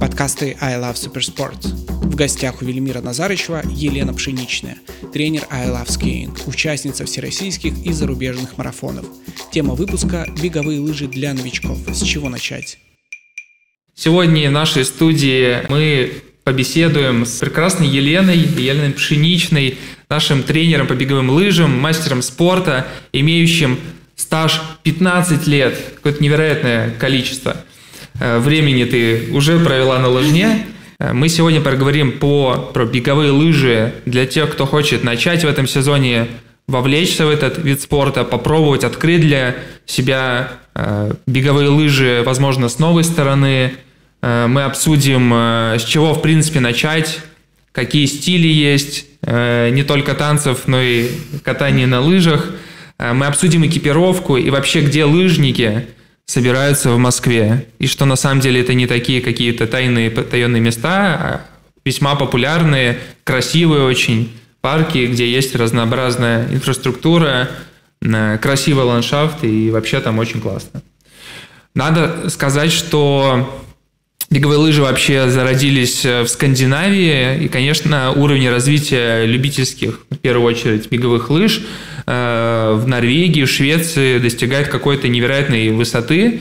Подкасты I Love Supersport. В гостях у Велимира Назарычева Елена Пшеничная, тренер I Love Skiing, участница всероссийских и зарубежных марафонов. Тема выпуска – беговые лыжи для новичков. С чего начать? Сегодня в нашей студии мы побеседуем с прекрасной Еленой, Еленой Пшеничной, нашим тренером по беговым лыжам, мастером спорта, имеющим стаж 15 лет, какое-то невероятное количество времени ты уже провела на лыжне. Э, мы сегодня поговорим по, про беговые лыжи для тех, кто хочет начать в этом сезоне вовлечься в этот вид спорта, попробовать открыть для себя э, беговые лыжи, возможно, с новой стороны. Мы обсудим, с чего, в принципе, начать, какие стили есть, не только танцев, но и катания на лыжах – Э, мы обсудим экипировку и вообще, где лыжники собираются в Москве. И что на самом деле это не такие какие-то тайные, потаенные места, а весьма популярные, красивые очень парки, где есть разнообразная инфраструктура, э, красивый ландшафт и вообще там очень классно. Надо сказать, что Беговые лыжи вообще зародились э, в Скандинавии, и, конечно, уровень развития любительских, в первую очередь, беговых лыж э, в Норвегии, в Швеции достигает какой-то невероятной высоты.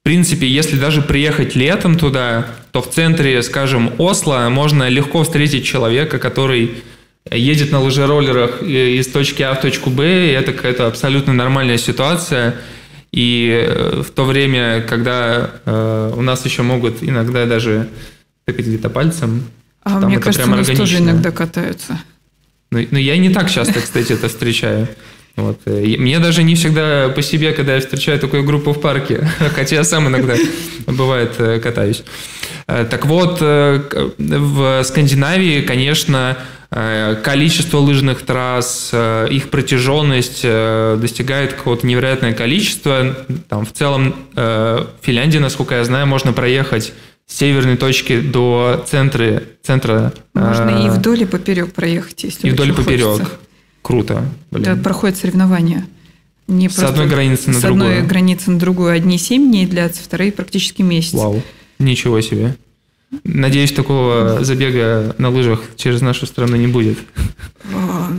В принципе, если даже приехать летом туда, то в центре, скажем, Осло можно легко встретить человека, который едет на лыжероллерах из точки А в точку Б, и это какая-то абсолютно нормальная ситуация – и э, в то время, когда э, у нас еще могут иногда даже тыкать где-то пальцем, а мне кажется, у нас тоже иногда катаются. Ну, ну, я не так часто, кстати, это встречаю. Вот. Мне даже не всегда по себе, когда я встречаю такую группу в парке, хотя я сам иногда, бывает, э, катаюсь. Э, так вот, в Скандинавии, конечно, Э, количество лыжных трасс, э, их протяженность э, достигает какого-то невероятное количество. Там в целом в Финляндии, насколько я знаю, можно проехать с северной точки до центра. центра можно и вдоль и поперек проехать, если И вдоль и поперек. Хочется. Круто. Блин. Это проходит соревнования. Не с одной границы на с другую. С одной границы на другую. Одни 7 дней длятся, вторые практически месяц. Вау. Ничего себе. Надеюсь, такого забега на лыжах через нашу страну не будет. А,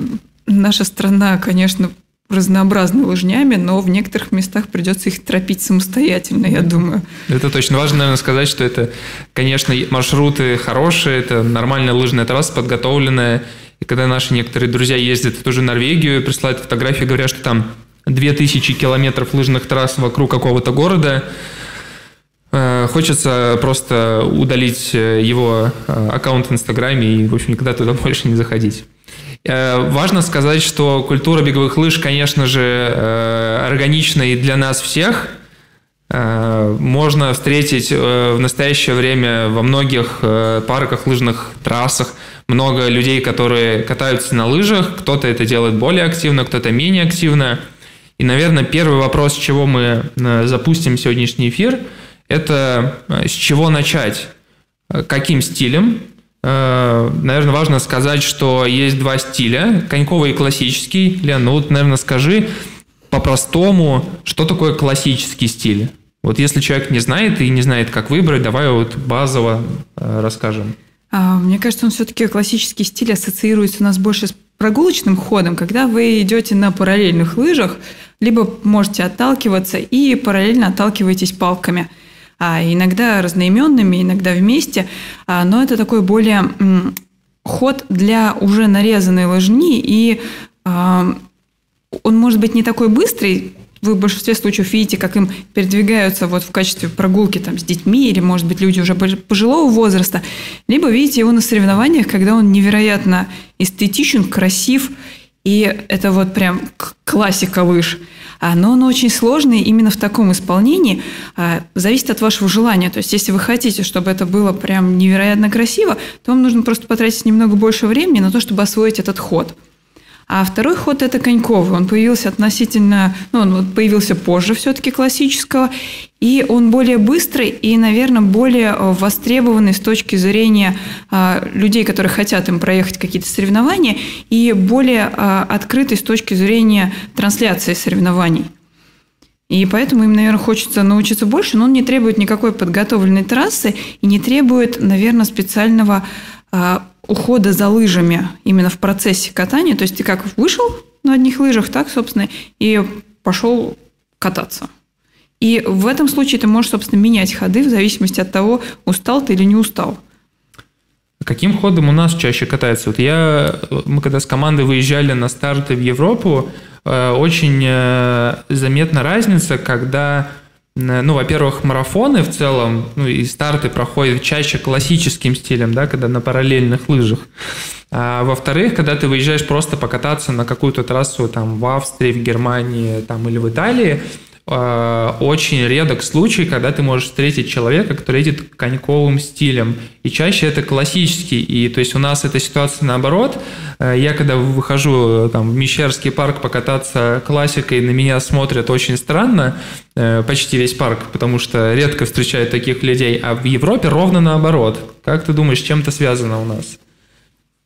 наша страна, конечно, разнообразна лыжнями, но в некоторых местах придется их тропить самостоятельно, я думаю. Это точно важно, наверное, сказать, что это, конечно, маршруты хорошие, это нормальная лыжная трасса, подготовленная. Когда наши некоторые друзья ездят в ту же Норвегию, присылают фотографии, говорят, что там 2000 километров лыжных трасс вокруг какого-то города, Э, хочется просто удалить э, его э, аккаунт в Инстаграме и, в общем, никогда туда больше не заходить. Важно сказать, что культура беговых лыж, конечно же, органична и для нас всех. Можно встретить в настоящее время во многих парках, лыжных трассах много людей, которые катаются на лыжах. Кто-то это делает более активно, кто-то менее активно. И, наверное, первый вопрос, с чего мы запустим сегодняшний эфир – это э, с чего начать, э, каким стилем. Э, наверное, важно сказать, что есть два стиля, коньковый и классический. Лен, ну вот, наверное, скажи по-простому, что такое классический стиль? Вот если человек не знает и не знает, как выбрать, давай вот базово расскажем. А, мне кажется, он все-таки классический стиль ассоциируется у нас больше с прогулочным ходом, когда вы идете на параллельных лыжах, либо можете отталкиваться и параллельно отталкиваетесь палками – а иногда разноименными, иногда вместе, а, но это такой более ход для уже нарезанной ложни, и а, он может быть не такой быстрый, вы в большинстве случаев видите, как им передвигаются вот в качестве прогулки там, с детьми, или, может быть, люди уже пожилого возраста, либо видите его на соревнованиях, когда он невероятно эстетичен, красив, и это вот прям классика лыж но он очень сложный именно в таком исполнении. А, зависит от вашего желания. То есть, если вы хотите, чтобы это было прям невероятно красиво, то вам нужно просто потратить немного больше времени на то, чтобы освоить этот ход. А второй ход – это коньковый. Он появился относительно, ну, он появился позже все-таки классического, и он более быстрый и, наверное, более э, востребованный с точки зрения а, людей, которые хотят им проехать какие-то соревнования, и более а, открытый с точки зрения трансляции соревнований. И поэтому им, наверное, хочется научиться больше, но он не требует никакой подготовленной трассы и не требует, наверное, специального э, ухода за лыжами именно в процессе катания. То есть ты как вышел на одних лыжах, так, собственно, и пошел кататься. И в этом случае ты можешь, собственно, менять ходы в зависимости от того, устал ты или не устал. Каким ходом у нас чаще катается? Вот я, мы когда с командой выезжали на старты в Европу, э, очень э, заметна разница, когда ну, во-первых, марафоны в целом, ну, и старты проходят чаще классическим стилем, да, когда на параллельных лыжах. А во-вторых, когда ты выезжаешь просто покататься на какую-то трассу там в Австрии, в Германии там, или в Италии, Э, очень редок случай, когда ты можешь встретить человека, который едет коньковым стилем. И чаще это классический. И то есть у нас эта ситуация наоборот. Э, я когда выхожу э, там, в Мещерский парк покататься классикой, на меня смотрят очень странно, почти весь парк, потому что редко встречают таких людей. А в Европе ровно наоборот. Как ты думаешь, чем это связано у нас?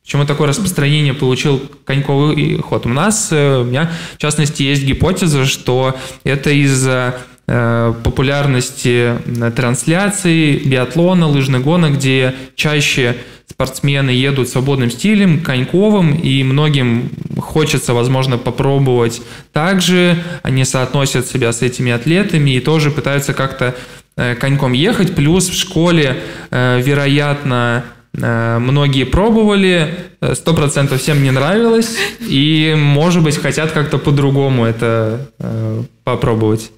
Почему такое распространение получил коньковый ход? У нас, э, у меня, в частности, есть гипотеза, что это из-за э, популярности э, трансляций, биатлона, лыжных гонок, где чаще спортсмены едут свободным стилем, коньковым, и многим хочется, возможно, попробовать также. Они соотносят себя с этими атлетами и тоже пытаются как-то коньком ехать. Плюс в школе, вероятно, многие пробовали, э, сто процентов всем не нравилось, и, может быть, хотят как-то по-другому это э, попробовать.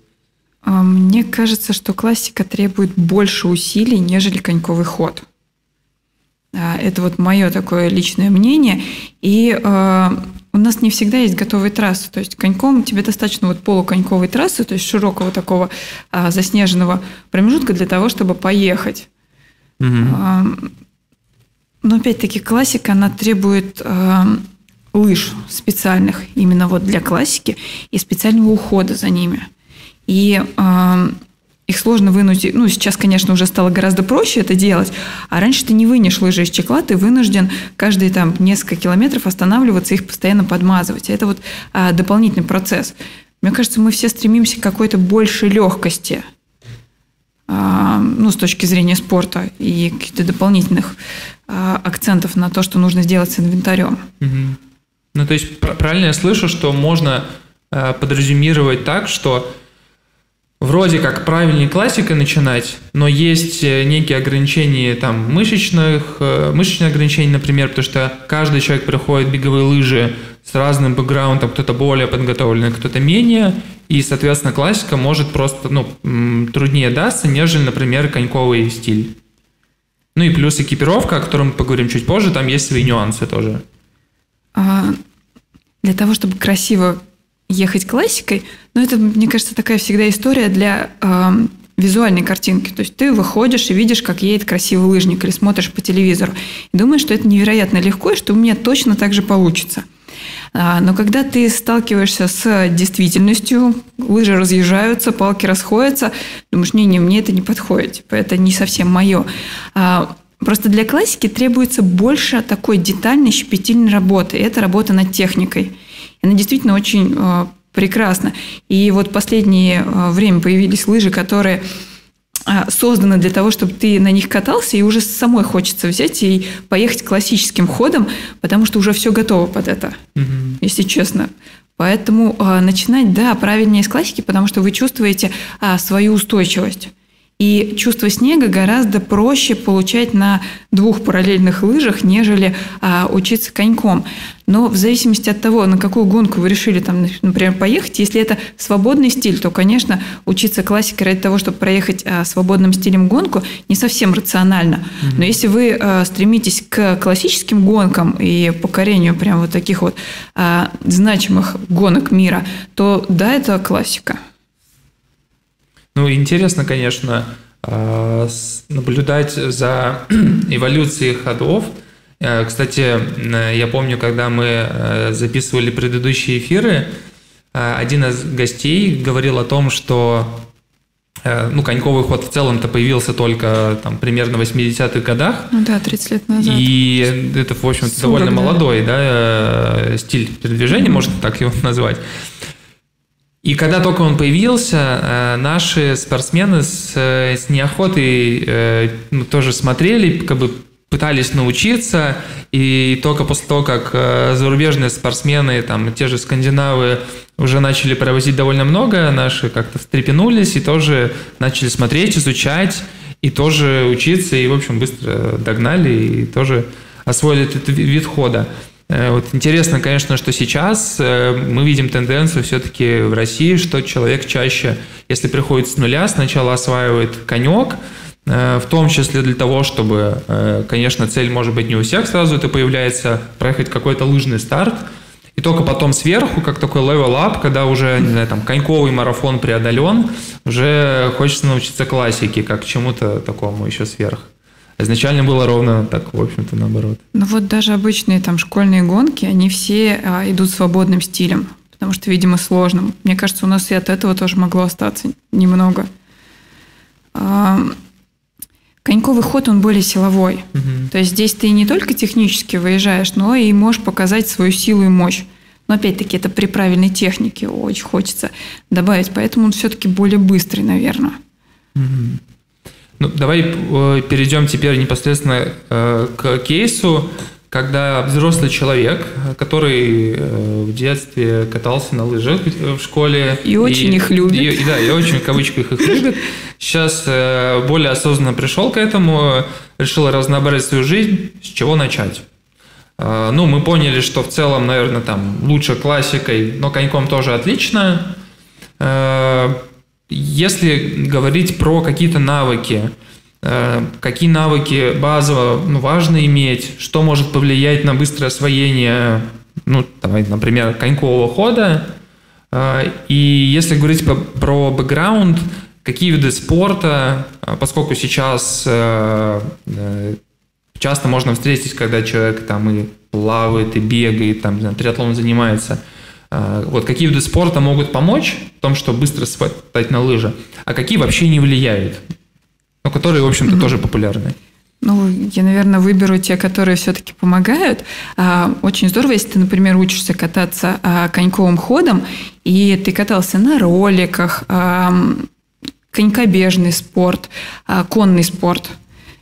А, мне кажется, что классика требует больше усилий, нежели коньковый ход. Это вот мое такое личное мнение. И э, у нас не всегда есть готовые трассы. То есть коньком тебе достаточно вот полуконьковой трассы, то есть широкого такого э, заснеженного промежутка для того, чтобы поехать. Угу. Но опять-таки классика, она требует э, лыж специальных именно вот для классики и специального ухода за ними. И э, их сложно вынуть. Ну, сейчас, конечно, уже стало гораздо проще это делать. А раньше ты не вынешь лыжи из чехла, ты вынужден каждые там несколько километров останавливаться, их постоянно подмазывать. Это вот а, дополнительный процесс. Мне кажется, мы все стремимся к какой-то большей легкости – ну, с точки зрения спорта и каких-то дополнительных а, акцентов на то, что нужно сделать с инвентарем. Ну, то есть правильно я слышу, что можно э, подразумировать так, что вроде как правильнее классикой начинать, но есть э, некие ограничения там мышечных, э, мышечные ограничения, например, потому что каждый человек приходит в беговые лыжи с разным бэкграундом, кто-то более подготовленный, кто-то менее, и, соответственно, классика может просто ну, труднее даться, нежели, например, коньковый стиль. Ну и плюс экипировка, о котором мы поговорим чуть позже, там есть свои нюансы тоже. А, для того, чтобы красиво ехать классикой, ну это, мне кажется, такая всегда история для э, визуальной картинки. То есть ты выходишь и видишь, как едет красивый лыжник, или смотришь по телевизору, и думаешь, что это невероятно легко, и что у меня точно так же получится – но когда ты сталкиваешься с действительностью, лыжи разъезжаются, палки расходятся, думаешь, не-не, мне это не подходит, типа, это не совсем мое. А, просто для классики требуется больше такой детальной, щепетильной работы. Это работа над техникой. Она действительно очень а, прекрасна. И вот последнее время появились лыжи, которые а, созданы для того, чтобы ты на них катался, и уже самой хочется взять и поехать классическим ходом, потому что уже все готово под это, угу. если честно. Поэтому э, начинать, да, правильнее с классики, потому что вы чувствуете э, свою устойчивость. И чувство снега гораздо проще получать на двух параллельных лыжах, нежели а, учиться коньком. Но в зависимости от того, на какую гонку вы решили, там, например, поехать, если это свободный стиль, то, конечно, учиться классике ради того, чтобы проехать а, свободным стилем гонку, не совсем рационально. Но если вы а, стремитесь к классическим гонкам и покорению прям вот таких вот а, значимых гонок мира, то да, это классика. Ну, интересно, конечно, а, наблюдать за эволюцией ходов. Э, кстати, я помню, когда мы э, записывали предыдущие эфиры, э, один из гостей говорил о том, что ну, коньковый ход в целом-то появился только там примерно в 80-х годах. Ну да, 30 лет назад. И это, в общем-то, довольно молодой да, стиль передвижения, mm-hmm. можно так его назвать. И когда только он появился, э, наши спортсмены с, э, с неохотой э, ну, тоже смотрели, как бы пытались научиться, и только после того, как зарубежные спортсмены, там, те же скандинавы, уже начали провозить довольно много, наши как-то встрепенулись и тоже начали смотреть, изучать, и тоже учиться, и, в общем, быстро догнали, и тоже освоили этот вид хода. Э, вот интересно, конечно, что сейчас э, мы видим тенденцию все-таки в России, что человек чаще, если приходит с нуля, сначала осваивает конек, э, в том числе для того, чтобы, конечно, цель может быть не у всех сразу это появляется, проехать какой-то лыжный старт, и только потом сверху, как такой up, когда уже, не знаю, там, коньковый марафон преодолен, уже хочется научиться классике, как чему-то такому еще сверх. Изначально было ровно так, в общем-то, наоборот. Ну вот даже обычные там школьные гонки, они все а, идут свободным стилем, потому что, видимо, сложным. Мне кажется, у нас и от этого тоже могло остаться немного. А, коньковый ход, он более силовой. Угу. То есть здесь ты не только технически выезжаешь, но и можешь показать свою силу и мощь. Но опять-таки это при правильной технике очень хочется добавить, поэтому он все-таки более быстрый, наверное. Угу. Ну, давай э, перейдем теперь непосредственно э, к кейсу, когда взрослый человек, который э, в детстве катался на лыжах в школе. И очень их любит. И, да, и очень в кавычках их любит. Сейчас более осознанно пришел к этому, решил разнообразить свою жизнь, с чего начать. Ну, мы поняли, что в целом, наверное, там лучше классикой, но коньком тоже отлично. Если говорить про какие-то навыки, э, какие навыки базово ну, важно иметь, что может повлиять на быстрое освоение, ну, давай, например, конькового хода, э, и если говорить про бэкграунд, какие виды спорта, э, поскольку сейчас часто можно встретить, когда человек там и плавает, и бегает, там, триатлон занимается – вот какие виды спорта могут помочь в том, чтобы быстро стать на лыжи, а какие вообще не влияют, но которые, в общем-то, тоже популярны. Ну, я, наверное, выберу те, которые все-таки помогают. А, очень здорово, если ты, например, учишься кататься а, коньковым ходом, и ты катался на роликах, конькобежный спорт, конный спорт.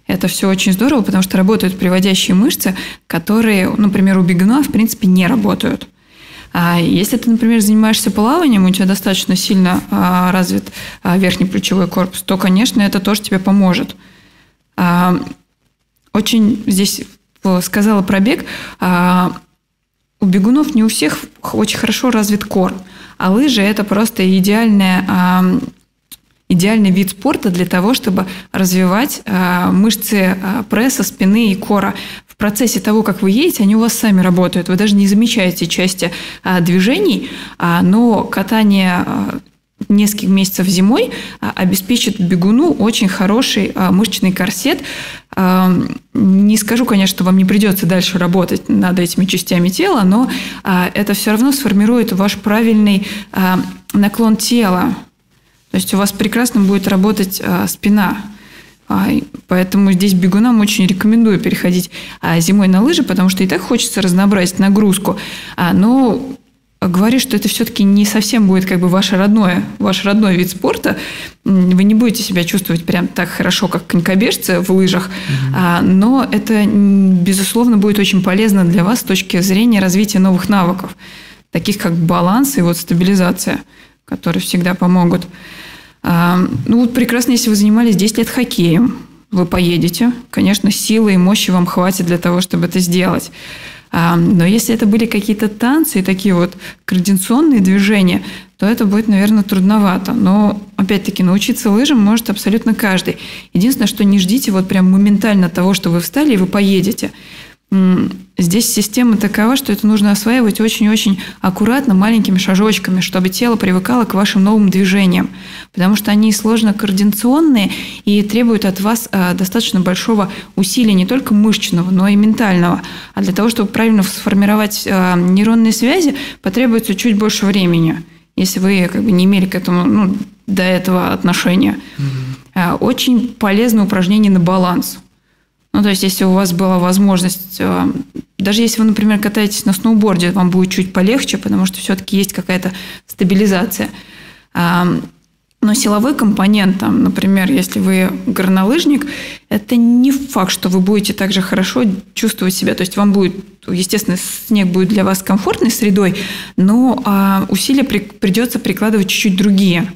Это все очень здорово, потому что работают приводящие мышцы, которые, например, у бегуна, в принципе, не работают. А если ты, например, занимаешься плаванием, у тебя достаточно сильно а, развит а, верхний плечевой корпус, то, конечно, это тоже тебе поможет. Очень здесь сказала про бег. У бегунов не у всех очень хорошо развит кор, а лыжи – это просто идеальная идеальный вид спорта для того, чтобы развивать мышцы пресса, спины и кора в процессе того, как вы едете, они у вас сами работают. Вы даже не замечаете части а, движений, а, но катание а, нескольких месяцев зимой а, обеспечит бегуну очень хороший а, мышечный корсет. Не скажу, конечно, что вам не придется дальше работать над этими частями тела, но это все равно сформирует ваш правильный наклон тела. То есть у вас прекрасно будет работать спина. А, поэтому здесь бегунам очень рекомендую переходить а, зимой на лыжи, потому что и так хочется разнообразить нагрузку. А, но говорю, что это все-таки не совсем будет как бы ваше родное, ваш родной вид спорта. Вы не будете себя чувствовать прям так хорошо, как конькобежцы в лыжах, угу. но это, безусловно, будет очень полезно для вас с точки зрения развития новых навыков, таких как баланс и вот стабилизация, которые всегда помогут. Ну вот прекрасно, если вы занимались 10 лет хоккеем, вы поедете. Конечно, силы и мощи вам хватит для того, чтобы это сделать. Но если это были какие-то танцы и такие вот координационные движения, то это будет, наверное, трудновато. Но, опять-таки, научиться лыжам может абсолютно каждый. Единственное, что не ждите вот прям моментально того, что вы встали и вы поедете. Здесь система такова, что это нужно осваивать очень-очень аккуратно, маленькими шажочками, чтобы тело привыкало к вашим новым движениям, потому что они сложно координационные и требуют от вас а, достаточно большого усилия не только мышечного, но и ментального. А для того, чтобы правильно сформировать а, нейронные связи, потребуется чуть больше времени, если вы как бы не имели к этому ну, до этого отношения. Угу. Очень полезное упражнение на баланс – ну, то есть, если у вас была возможность, э, даже если вы, например, катаетесь на сноуборде, вам будет чуть полегче, потому что все-таки есть какая-то стабилизация. Но силовой компонент, там, например, если вы горнолыжник, это не факт, что вы будете так же хорошо чувствовать себя. То есть вам будет, естественно, снег будет для вас комфортной средой, но а, усилия при, придется прикладывать чуть-чуть другие.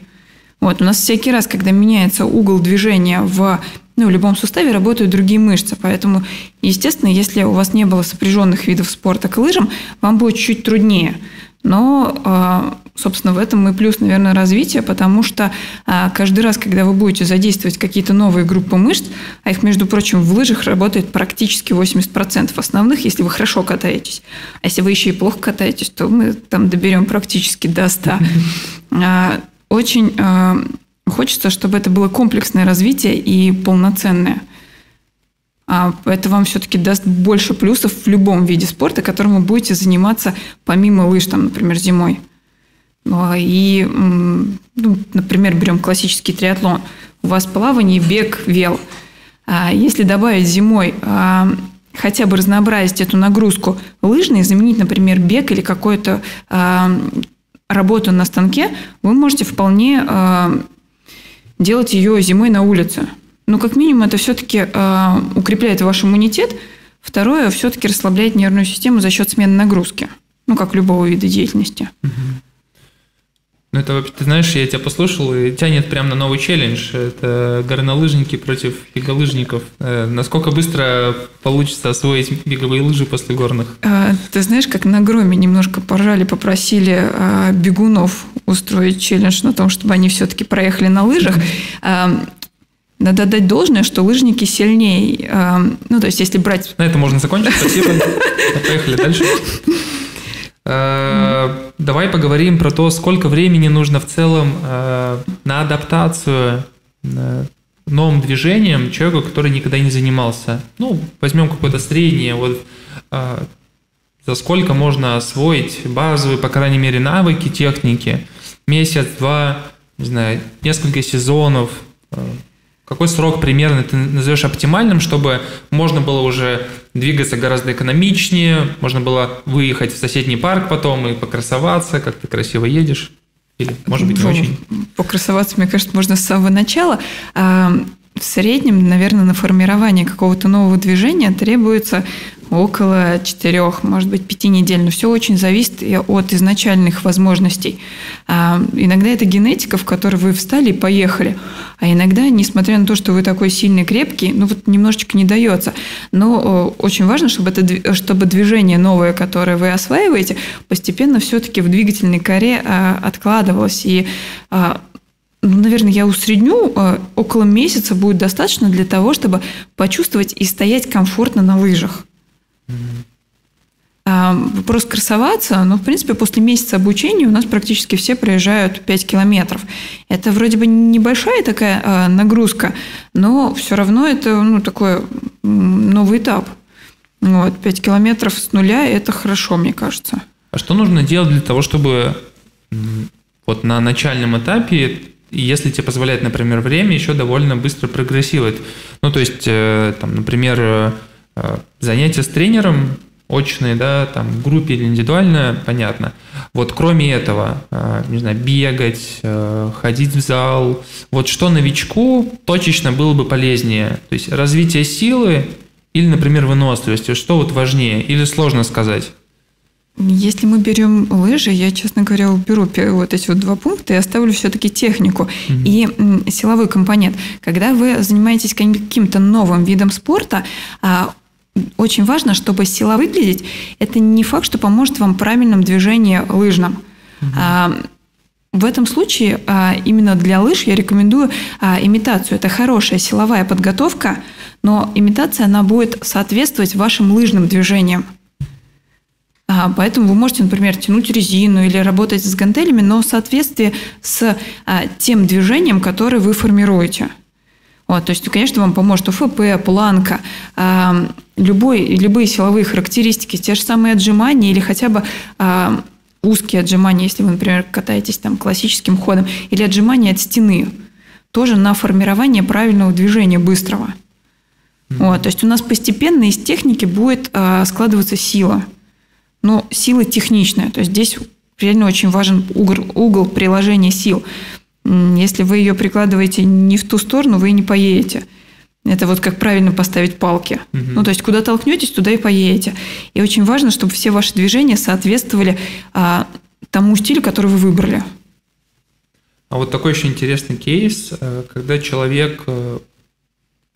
Вот, у нас всякий раз, когда меняется угол движения в ну, в любом суставе работают другие мышцы. Поэтому, естественно, если у вас не было сопряженных видов спорта к лыжам, вам будет чуть труднее. Но, а, собственно, в этом и плюс, наверное, развития, потому что а, каждый раз, когда вы будете задействовать какие-то новые группы мышц, а их, между прочим, в лыжах работает практически 80% основных, если вы хорошо катаетесь. А если вы еще и плохо катаетесь, то мы там доберем практически до 100%. А, очень хочется, чтобы это было комплексное развитие и полноценное. А это вам все-таки даст больше плюсов в любом виде спорта, которым вы будете заниматься помимо лыж, там, например, зимой. Ну, а и, ну, например, берем классический триатлон. У вас плавание, бег, вел. А если добавить зимой а, хотя бы разнообразить эту нагрузку лыжной, заменить, например, бег или какую-то работу на станке, вы можете вполне делать ее зимой на улице. Но как минимум это все-таки э, укрепляет ваш иммунитет. Второе, все-таки расслабляет нервную систему за счет смены нагрузки. Ну, как любого вида деятельности. Угу. Ну, это, ты знаешь, я тебя послушал, и тянет прямо на новый челлендж. Это горнолыжники против беголыжников. Э, насколько быстро получится освоить беговые лыжи после горных? А, ты знаешь, как на громе немножко поржали, попросили а, бегунов устроить челлендж на том, чтобы они все-таки проехали на лыжах. А, надо дать должное, что лыжники сильнее. Ну, то есть, если брать... На это можно закончить. Спасибо. Поехали дальше. Э, давай поговорим про то, сколько времени нужно в целом э, на адаптацию э, новым движением человеку, который никогда не занимался. Ну, возьмем какое-то среднее, вот за сколько можно освоить базовые, по крайней мере, навыки, техники. Месяц, два, не знаю, несколько сезонов, какой срок примерно ты назовешь оптимальным, чтобы можно было уже двигаться гораздо экономичнее, можно было выехать в соседний парк потом и покрасоваться, как ты красиво едешь? Или, может быть, не ну, очень? Покрасоваться, мне кажется, можно с самого начала. В среднем, наверное, на формирование какого-то нового движения требуется около четырех, может быть, пяти недель. Но все очень зависит от изначальных возможностей. А, иногда это генетика, в которой вы встали и поехали. А иногда, несмотря на то, что вы такой сильный, крепкий, ну вот немножечко не дается. Но очень важно, чтобы, это, чтобы движение новое, которое вы осваиваете, постепенно все-таки в двигательной коре а, откладывалось. И а, наверное, я усредню, около месяца будет достаточно для того, чтобы почувствовать и стоять комфортно на лыжах. Вопрос красоваться, но, в принципе, после месяца обучения у нас практически все проезжают 5 километров. Это вроде бы небольшая такая а, нагрузка, но все равно это ну, такой новый этап. Вот, 5 километров с нуля – это хорошо, мне кажется. А что нужно делать для того, чтобы вот на начальном этапе если тебе позволяет, например, время, еще довольно быстро прогрессировать. Ну, то есть, э, там, например, э, занятия с тренером очные, да, там, в группе или индивидуально, понятно. Вот кроме этого, э, не знаю, бегать, э, ходить в зал, вот что новичку точечно было бы полезнее? То есть развитие силы или, например, выносливости, что вот важнее или сложно сказать? Если мы берем лыжи, я, честно говоря, уберу вот эти вот два пункта и оставлю все-таки технику mm-hmm. и силовой компонент. Когда вы занимаетесь каким-то новым видом спорта, а, очень важно, чтобы сила выглядеть, это не факт, что поможет вам в правильном движении лыжном. Угу. В этом случае а, именно для лыж я рекомендую а, имитацию. Это хорошая силовая подготовка, но имитация она будет соответствовать вашим лыжным движениям. Поэтому вы можете, например, тянуть резину или работать с гантелями, но в соответствии с тем движением, которое вы формируете. Вот, то есть, конечно, вам поможет УФП, планка, э, любой, любые силовые характеристики, те же самые отжимания или хотя бы узкие отжимания, если вы, например, катаетесь там классическим ходом, или отжимания от стены, тоже на формирование правильного движения быстрого. Mm-hmm. Вот, то есть у нас постепенно из техники будет складываться сила. Но сила техничная. То есть здесь реально очень важен угол, угол приложения сил. Если вы ее прикладываете не в ту сторону, вы не поедете. Это вот как правильно поставить палки. Угу. Ну, то есть, куда толкнетесь, туда и поедете. И очень важно, чтобы все ваши движения соответствовали а, тому стилю, который вы выбрали. А вот такой еще интересный кейс, э, когда человек э,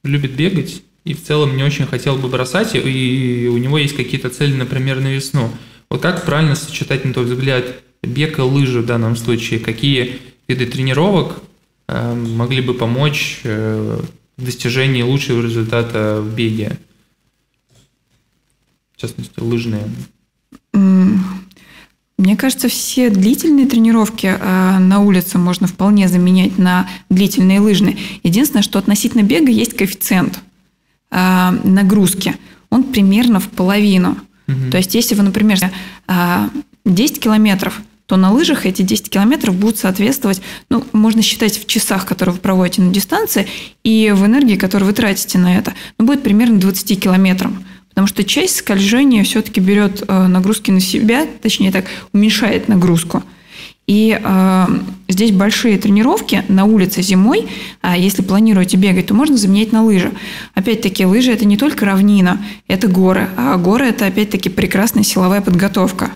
любит бегать и в целом не очень хотел бы бросать, и у него есть какие-то цели, например, на весну. Вот как правильно сочетать, на твой взгляд, бег и лыжи в данном случае? Какие виды тренировок э, могли бы помочь в достижении лучшего результата в беге? В частности, лыжные. Мне кажется, все длительные тренировки э, на улице можно вполне заменять на длительные лыжные. Единственное, что относительно бега есть коэффициент э, нагрузки. Он примерно в половину. Угу. То есть, если вы, например, 10 э, километров, то на лыжах эти 10 километров будут соответствовать, ну, можно считать в часах, которые вы проводите на дистанции, и в энергии, которую вы тратите на это, ну, будет примерно 20 километрам. Потому что часть скольжения все-таки берет э, нагрузки на себя, точнее так, уменьшает нагрузку. И э, здесь большие тренировки на улице зимой, а если планируете бегать, то можно заменять на лыжи. Опять-таки, лыжи – это не только равнина, это горы, а горы – это опять-таки прекрасная силовая подготовка.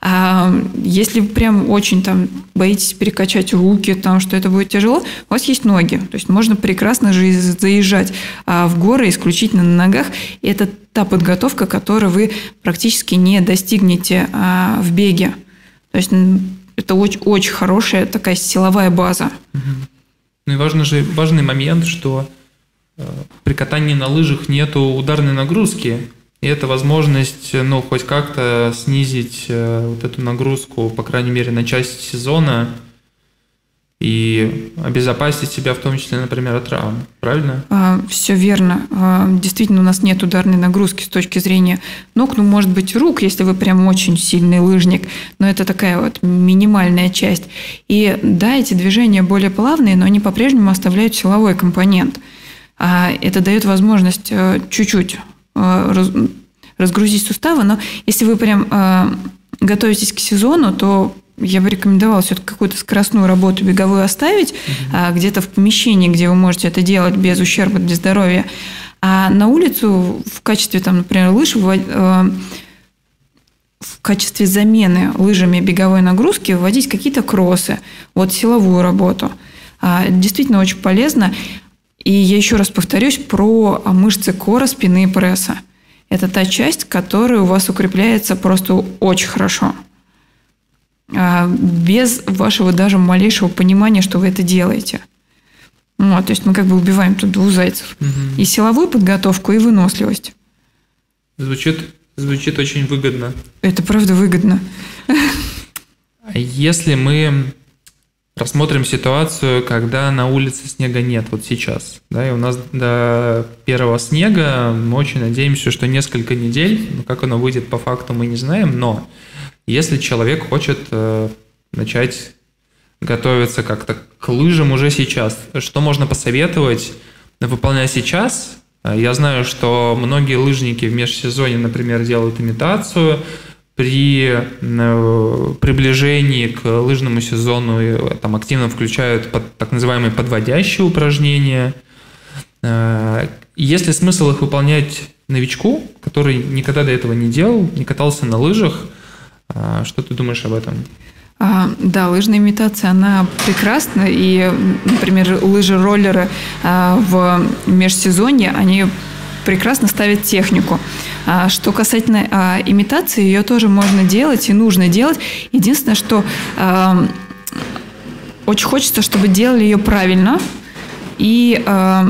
А если прям очень там боитесь перекачать руки, потому что это будет тяжело, у вас есть ноги. То есть можно прекрасно же заезжать а, в горы исключительно на ногах. И это та подготовка, которую вы практически не достигнете а, в беге. То есть это очень, очень хорошая такая силовая база. Ну и важный же важный момент, что э, при катании на лыжах нету ударной нагрузки. И это возможность, ну, хоть как-то снизить э, вот эту нагрузку, по крайней мере, на часть сезона и обезопасить себя в том числе, например, от травм. Правильно? А, все верно. А, действительно, у нас нет ударной нагрузки с точки зрения ног, ну, может быть, рук, если вы прям очень сильный лыжник, но это такая вот минимальная часть. И да, эти движения более плавные, но они по-прежнему оставляют силовой компонент. А это дает возможность э, чуть-чуть Э, разгрузить суставы, но если вы прям э, готовитесь к сезону, то я бы рекомендовала все-таки какую-то скоростную работу беговую оставить угу. где-то в помещении, где вы можете это делать без ущерба для здоровья. А на улицу в качестве, там, например, лыж э, в качестве замены лыжами беговой нагрузки вводить какие-то кроссы, вот силовую работу. А, действительно очень полезно. И я еще раз повторюсь про мышцы кора, спины и пресса. Это та часть, которая у вас укрепляется просто очень хорошо. А, без вашего даже малейшего понимания, что вы это делаете. Вот, то есть мы как бы убиваем тут двух зайцев. Угу. И силовую подготовку, и выносливость. Звучит, звучит очень выгодно. Это правда выгодно. А если мы Рассмотрим ситуацию, когда на улице снега нет, вот сейчас. Да, и у нас до первого снега мы очень надеемся, что несколько недель, но как оно выйдет по факту мы не знаем, но если человек хочет э, начать готовиться как-то к лыжам уже сейчас, что можно посоветовать выполнять сейчас? Я знаю, что многие лыжники в межсезонье, например, делают имитацию, при э, приближении к лыжному сезону э, там активно включают под, так называемые подводящие упражнения. Э, есть ли смысл их выполнять новичку, который никогда до этого не делал, не катался на лыжах? Что ты думаешь об этом? А, да, лыжная имитация, она прекрасна. И, например, лыжи-роллеры а, в межсезонье, они прекрасно ставит технику. А что касательно а, имитации, ее тоже можно делать и нужно делать. Единственное, что а, очень хочется, чтобы делали ее правильно. И а,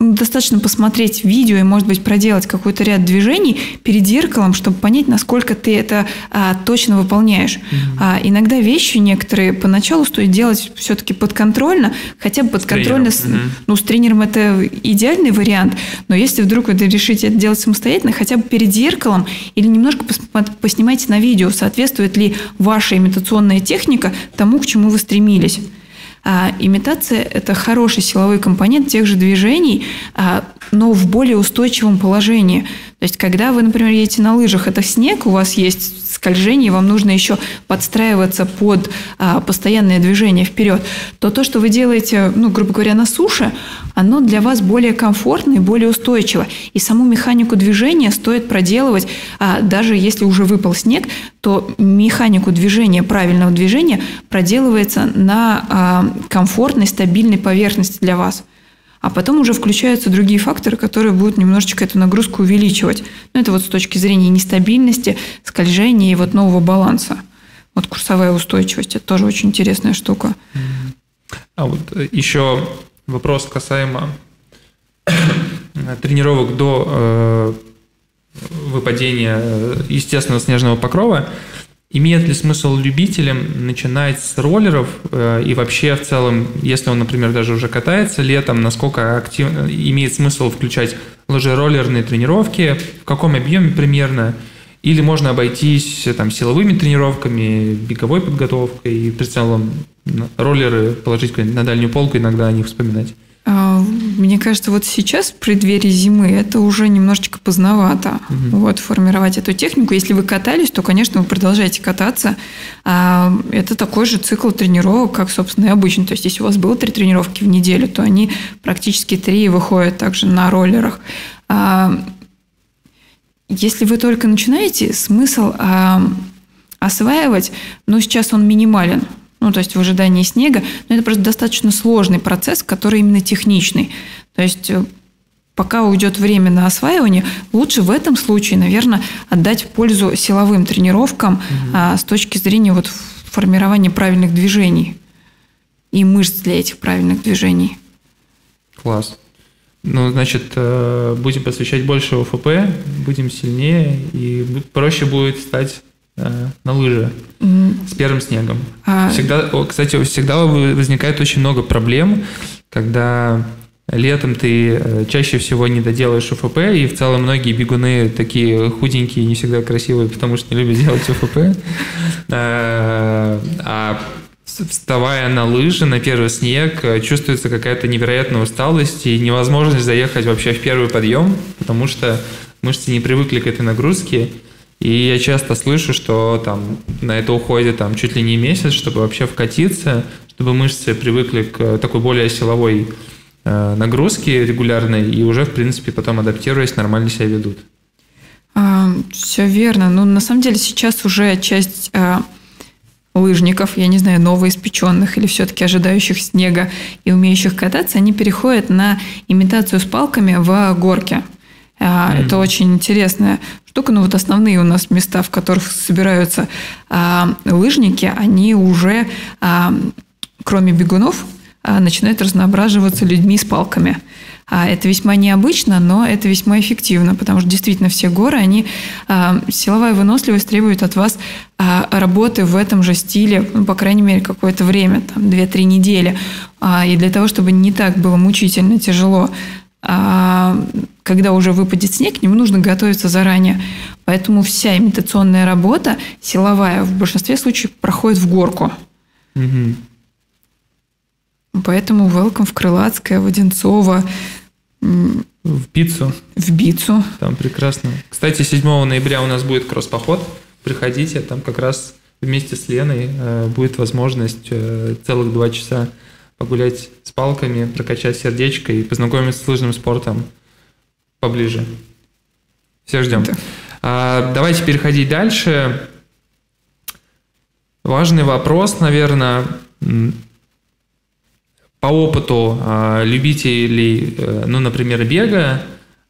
достаточно посмотреть видео и, может быть, проделать какой-то ряд движений перед зеркалом, чтобы понять, насколько ты это а, точно выполняешь. Mm-hmm. А, иногда вещи некоторые поначалу стоит делать все-таки подконтрольно, хотя бы подконтрольно. С, с, mm-hmm. Ну, с тренером это идеальный вариант, но если вдруг вы решите это делать самостоятельно, хотя бы перед зеркалом или немножко пос- поснимайте на видео, соответствует ли ваша имитационная техника тому, к чему вы стремились. А имитация – это хороший силовой компонент тех же движений, а, но в более устойчивом положении. То есть, когда вы, например, едете на лыжах, это снег, у вас есть скольжении вам нужно еще подстраиваться под а, постоянное движение вперед, то то, что вы делаете, ну, грубо говоря, на суше, оно для вас более комфортно и более устойчиво. И саму механику движения стоит проделывать, а, даже если уже выпал снег, то механику движения, правильного движения проделывается на а, комфортной, стабильной поверхности для вас. А потом уже включаются другие факторы, которые будут немножечко эту нагрузку увеличивать. Ну, это вот с точки зрения нестабильности, скольжения и вот нового баланса. Вот курсовая устойчивость – это тоже очень интересная штука. А вот э, еще вопрос касаемо тренировок до э, выпадения э, естественного снежного покрова. Имеет ли смысл любителям начинать с роллеров э, и вообще в целом, если он, например, даже уже катается летом, насколько активно имеет смысл включать лыжероллерные тренировки, в каком объеме примерно, или можно обойтись там силовыми тренировками, беговой подготовкой и в целом роллеры положить на дальнюю полку, иногда о них вспоминать? А, мне кажется, вот сейчас, в преддверии зимы, это уже немножечко поздновато. Угу. Вот, формировать эту технику. Если вы катались, то, конечно, вы продолжаете кататься. А, это такой же цикл тренировок, как, собственно, и обычно. То есть, если у вас было три тренировки в неделю, то они практически три выходят также на роллерах. А, если вы только начинаете, смысл осваивать, ну, сейчас он минимален ну, то есть в ожидании снега, но это просто достаточно сложный процесс, который именно техничный. То есть э, пока уйдет время на осваивание, лучше в этом случае, наверное, отдать пользу силовым тренировкам угу. а, с точки зрения вот формирования правильных движений и мышц для этих правильных движений. Класс. Ну, значит, э, будем посвящать больше ОФП, будем сильнее, и проще будет стать на лыжи mm. с первым снегом. А... Всегда, кстати, всегда возникает очень много проблем, когда летом ты э, чаще всего не доделаешь ОФП, и в целом многие бегуны такие худенькие, не всегда красивые, потому что не любят делать ОФП. Э, а вставая на лыжи, на первый снег, чувствуется какая-то невероятная усталость и невозможность заехать вообще в первый подъем, потому что мышцы не привыкли к этой нагрузке. И я часто слышу, что там на это уходит там чуть ли не месяц, чтобы вообще вкатиться, чтобы мышцы привыкли к такой более силовой э, нагрузке регулярной и уже, в принципе, потом адаптируясь, нормально себя ведут. А, все верно. Ну, на самом деле, сейчас уже часть а, лыжников, я не знаю, новоиспеченных или все-таки ожидающих снега и умеющих кататься, они переходят на имитацию с палками в горке. Mm-hmm. Это очень интересная штука. Но вот основные у нас места, в которых собираются а, лыжники, они уже, а, кроме бегунов, а, начинают разноображиваться людьми с палками. А это весьма необычно, но это весьма эффективно, потому что действительно все горы, они а, силовая выносливость требует от вас а, работы в этом же стиле, ну, по крайней мере, какое-то время, там 2-3 недели. А, и для того, чтобы не так было мучительно тяжело а когда уже выпадет снег, к нему нужно готовиться заранее. Поэтому вся имитационная работа, силовая, в большинстве случаев проходит в горку. Угу. Поэтому welcome в Крылатское, в Одинцово. В Бицу. В Бицу. Там прекрасно. Кстати, 7 ноября у нас будет кросс-поход. Приходите, там как раз вместе с Леной э, будет возможность э, целых два часа погулять с палками, прокачать сердечко и познакомиться с лыжным спортом поближе. Всех ждем. Да. А, давайте переходить дальше. Важный вопрос, наверное, по опыту а, любителей, э, ну, например, бега,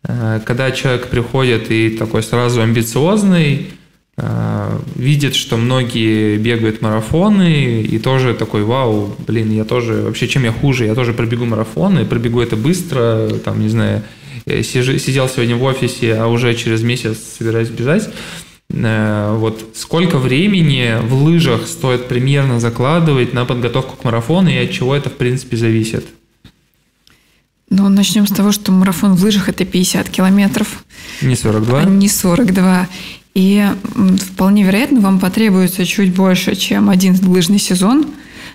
э, когда человек приходит и такой сразу амбициозный, видит, что многие бегают марафоны, и тоже такой, вау, блин, я тоже, вообще, чем я хуже, я тоже пробегу марафоны, пробегу это быстро, там, не знаю, сижу, сидел сегодня в офисе, а уже через месяц собираюсь бежать. Э, вот сколько времени в лыжах стоит примерно закладывать на подготовку к марафону и от чего это, в принципе, зависит? Ну, начнем с того, что марафон в лыжах – это 50 километров. Не 42? А не 42. И вполне вероятно, вам потребуется чуть больше, чем один лыжный сезон,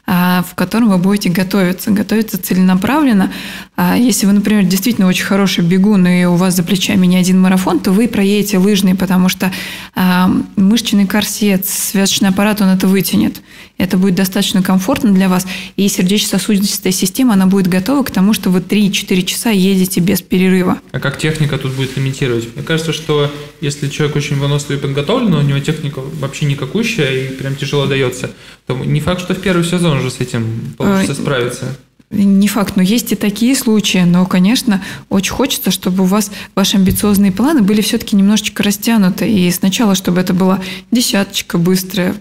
а, в котором вы будете готовиться, готовиться целенаправленно. А если вы, например, действительно очень хороший бегун, и у вас за плечами не один марафон, то вы проедете лыжный, потому что а, мышечный корсет, связочный аппарат, он это вытянет. Это будет достаточно комфортно для вас, и сердечно-сосудистая система, она будет готова к тому, что вы 3-4 часа едете без перерыва. А как техника тут будет лимитировать? Мне кажется, что если человек очень выносливый и подготовлен, но у него техника вообще никакущая и прям тяжело дается, то не факт, что в первый сезон уже с этим получится а, справиться. Не факт, но есть и такие случаи. Но, конечно, очень хочется, чтобы у вас ваши амбициозные планы были все-таки немножечко растянуты. И сначала, чтобы это была десяточка быстрая,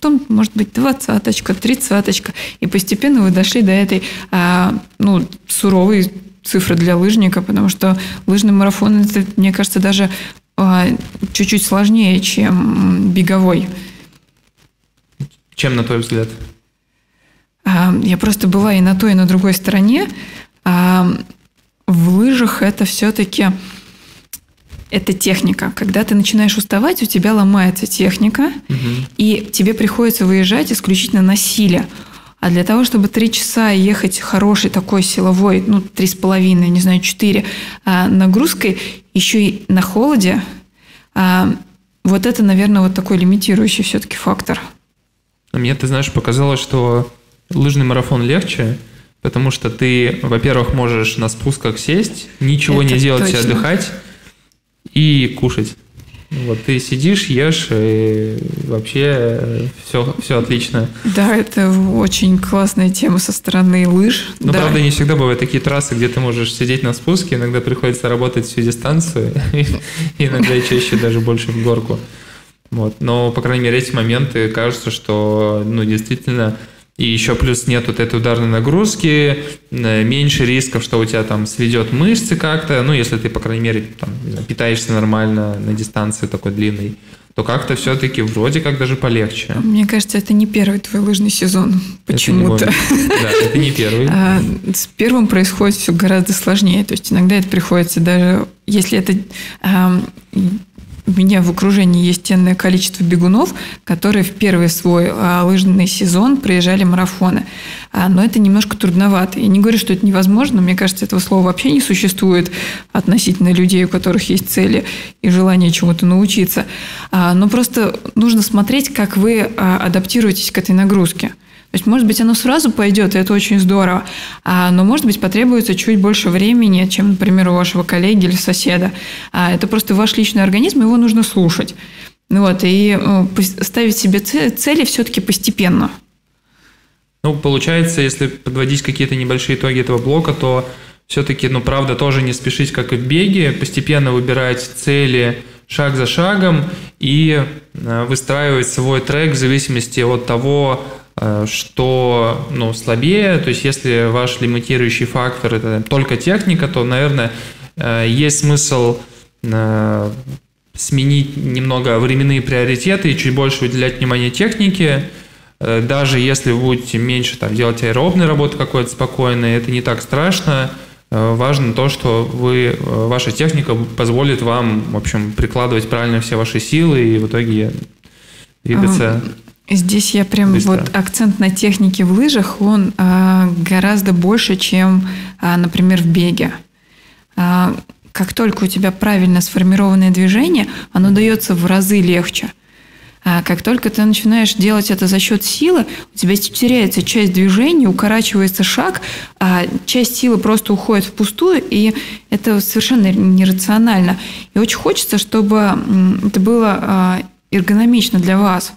потом, может быть, двадцаточка, тридцаточка. И постепенно вы дошли до этой а, ну, суровой цифры для лыжника, потому что лыжный марафон, это, мне кажется, даже а, чуть-чуть сложнее, чем беговой. Чем, на твой взгляд? А, я просто была и на той, и на другой стороне. А, в лыжах это все-таки это техника. Когда ты начинаешь уставать, у тебя ломается техника, угу. и тебе приходится выезжать исключительно на силе. А для того, чтобы три часа ехать хороший такой силовой, ну, три с половиной, не знаю, четыре, а, нагрузкой, еще и на холоде, вот это, наверное, вот такой лимитирующий все-таки фактор. Мне, ты знаешь, показалось, что лыжный марафон легче, потому что ты, во-первых, можешь на спусках сесть, ничего Это не делать, точно. отдыхать и кушать. Вот ты сидишь, ешь, и вообще все, все отлично. Да, это очень классная тема со стороны лыж. Но, да. правда, не всегда бывают такие трассы, где ты можешь сидеть на спуске, иногда приходится работать всю дистанцию, иногда и чаще даже больше в горку. Вот. Но, по крайней мере, эти моменты кажутся, что ну, действительно и еще плюс нет вот этой ударной нагрузки, э, меньше рисков, что у тебя там сведет мышцы как-то, ну, если ты, по крайней мере, там, питаешься нормально на дистанции такой длинной, то как-то все-таки вроде как даже полегче. Мне кажется, это не первый твой лыжный сезон почему-то. Да, это не первый. А, с первым происходит все гораздо сложнее. То есть иногда это приходится даже, если это у меня в окружении есть ценное количество бегунов, которые в первый свой а, лыжный сезон проезжали марафоны. А, но это немножко трудновато. Я не говорю, что это невозможно. Мне кажется, этого слова вообще не существует относительно людей, у которых есть цели и желание чему-то научиться. А, но просто нужно смотреть, как вы адаптируетесь к этой нагрузке. То есть, может быть, оно сразу пойдет, и это очень здорово, а, но, может быть, потребуется чуть больше времени, чем, например, у вашего коллеги или соседа. А, это просто ваш личный организм, его нужно слушать. Вот, и э, ставить себе цели все-таки постепенно. Ну, получается, если подводить какие-то небольшие итоги этого блока, то все-таки, ну, правда, тоже не спешить, как и в беге, постепенно выбирать цели шаг за шагом и э, выстраивать свой трек в зависимости от того, что ну, слабее. То есть если ваш лимитирующий фактор это только техника, то, наверное, э, есть смысл э, сменить немного временные приоритеты и чуть больше уделять внимание технике. Даже если вы будете меньше там, делать аэробной работы какой-то спокойной, это не так страшно. Важно то, что вы, ваша техника позволит вам, в общем, прикладывать правильно все ваши силы и в итоге двигаться. Здесь я прям быстро. вот акцент на технике в лыжах, он а, гораздо больше, чем, а, например, в беге. А, как только у тебя правильно сформированное движение, оно дается в разы легче. А как только ты начинаешь делать это за счет силы, у тебя теряется часть движения, укорачивается шаг, а часть силы просто уходит впустую, и это совершенно нерационально. И очень хочется, чтобы это было а, эргономично для вас.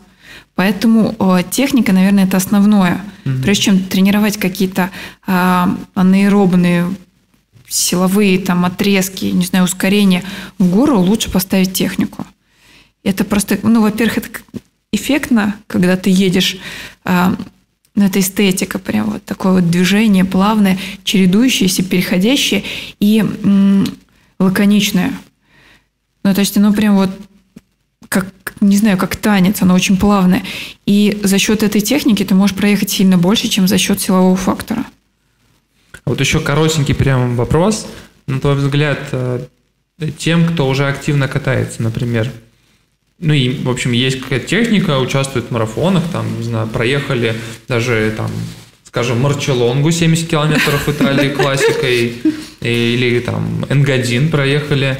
Поэтому э, техника, наверное, это основное. Угу. Прежде чем тренировать какие-то э, анаэробные силовые там отрезки, не знаю, ускорения в гору, лучше поставить технику. Это просто, ну, во-первых, это эффектно, когда ты едешь, э, ну, это эстетика, прям вот такое вот движение плавное, чередующееся, переходящее и м- лаконичное. Ну, то есть оно прям вот не знаю, как танец, она очень плавная. И за счет этой техники ты можешь проехать сильно больше, чем за счет силового фактора. Вот еще коротенький прям вопрос. На твой взгляд, э, тем, кто уже активно катается, например, ну и, в общем, есть какая-то техника, участвуют в марафонах, там, не знаю, проехали даже там скажем, Марчелонгу 70 километров в Италии классикой, или там Энгадин проехали.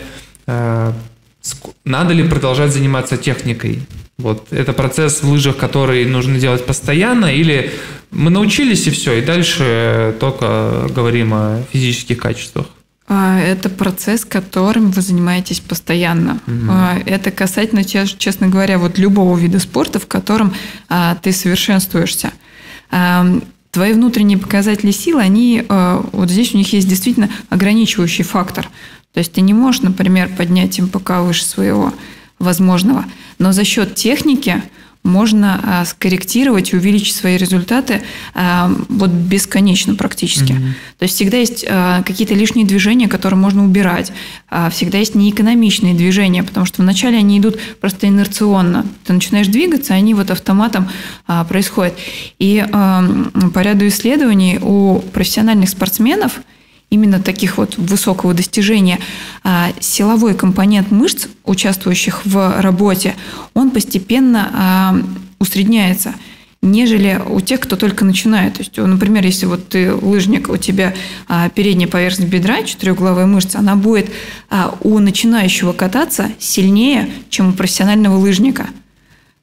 Надо ли продолжать заниматься техникой? Вот это процесс в лыжах, который нужно делать постоянно, или мы научились и все, и дальше только говорим о физических качествах? А, это процесс, которым вы занимаетесь постоянно. Угу. Это касательно, честно говоря, вот любого вида спорта, в котором а, ты совершенствуешься. Твои внутренние показатели силы, они вот здесь у них есть действительно ограничивающий фактор. То есть ты не можешь, например, поднять МПК выше своего возможного, но за счет техники можно а, скорректировать и увеличить свои результаты а, вот бесконечно практически. Mm-hmm. То есть всегда есть а, какие-то лишние движения, которые можно убирать. Всегда есть неэкономичные движения, потому что вначале они идут просто инерционно. Ты начинаешь двигаться, они вот автоматом происходят. И по ряду исследований у профессиональных спортсменов – именно таких вот высокого достижения, а, силовой компонент мышц, участвующих в работе, он постепенно а, усредняется нежели у тех, кто только начинает. То есть, например, если вот ты лыжник, у тебя а, передняя поверхность бедра, четырехглавая мышца, она будет у начинающего кататься сильнее, чем у профессионального лыжника –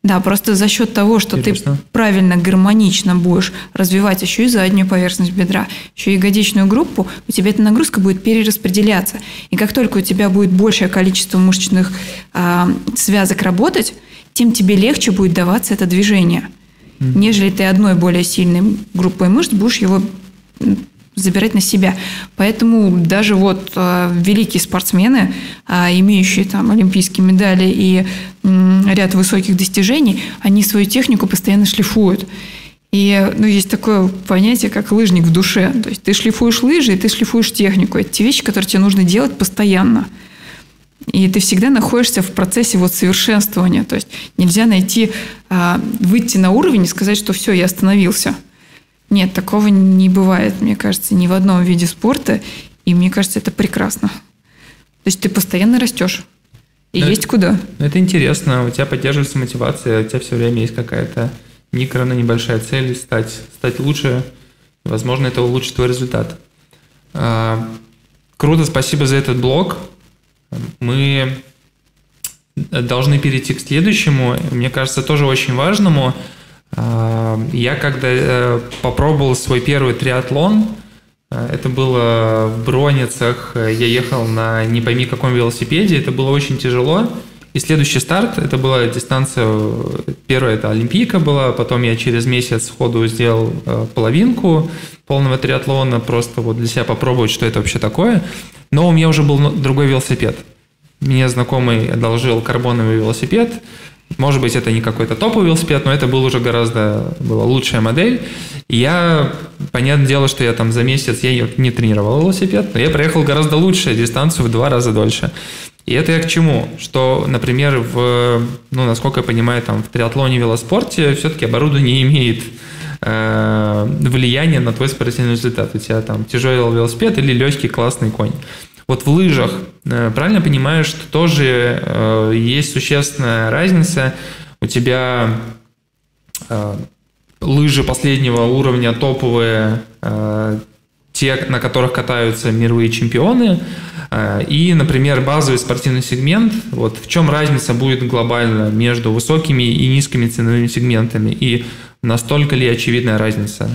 да, просто за счет того, что Интересно. ты правильно, гармонично будешь развивать еще и заднюю поверхность бедра, еще и ягодичную группу, у тебя эта нагрузка будет перераспределяться. И как только у тебя будет большее количество мышечных э, связок работать, тем тебе легче будет даваться это движение. Mm-hmm. Нежели ты одной более сильной группой мышц будешь его забирать на себя. Поэтому даже вот э, великие спортсмены, э, имеющие там олимпийские медали и э, ряд высоких достижений, они свою технику постоянно шлифуют. И ну, есть такое понятие, как лыжник в душе. То есть ты шлифуешь лыжи, и ты шлифуешь технику. Это те вещи, которые тебе нужно делать постоянно. И ты всегда находишься в процессе вот совершенствования. То есть нельзя найти, а, выйти на уровень и сказать, что все, я остановился – нет, такого не бывает, мне кажется, ни в одном виде спорта. И мне кажется, это прекрасно. То есть ты постоянно растешь. И это, есть куда. Это интересно. У тебя поддерживается мотивация, у тебя все время есть какая-то микро, но небольшая цель стать, стать лучше. Возможно, это улучшит твой результат. А, круто, спасибо за этот блог. Мы должны перейти к следующему, мне кажется, тоже очень важному – я когда э, попробовал свой первый триатлон, э, это было в Броницах, я ехал на не пойми каком велосипеде, это было очень тяжело. И следующий старт, это была дистанция, первая это Олимпийка была, потом я через месяц сходу сделал э, половинку полного триатлона, просто вот для себя попробовать, что это вообще такое. Но у меня уже был другой велосипед. Мне знакомый одолжил карбоновый велосипед, может быть, это не какой-то топовый велосипед, но это был уже гораздо была лучшая модель. И я, понятное дело, что я там за месяц я не тренировал велосипед, но я проехал гораздо лучше дистанцию в два раза дольше. И это я к чему? Что, например, в, ну, насколько я понимаю, там в триатлоне, велоспорте все-таки оборудование имеет э, влияния на твой спортивный результат. У тебя там тяжелый велосипед или легкий классный конь. Вот в лыжах, э, правильно понимаю, что тоже э, есть существенная разница. У тебя э, лыжи последнего уровня топовые, те, на которых катаются мировые чемпионы, и, например, базовый спортивный сегмент. Вот в чем разница будет глобально между высокими и низкими ценовыми сегментами? И настолько ли очевидная разница?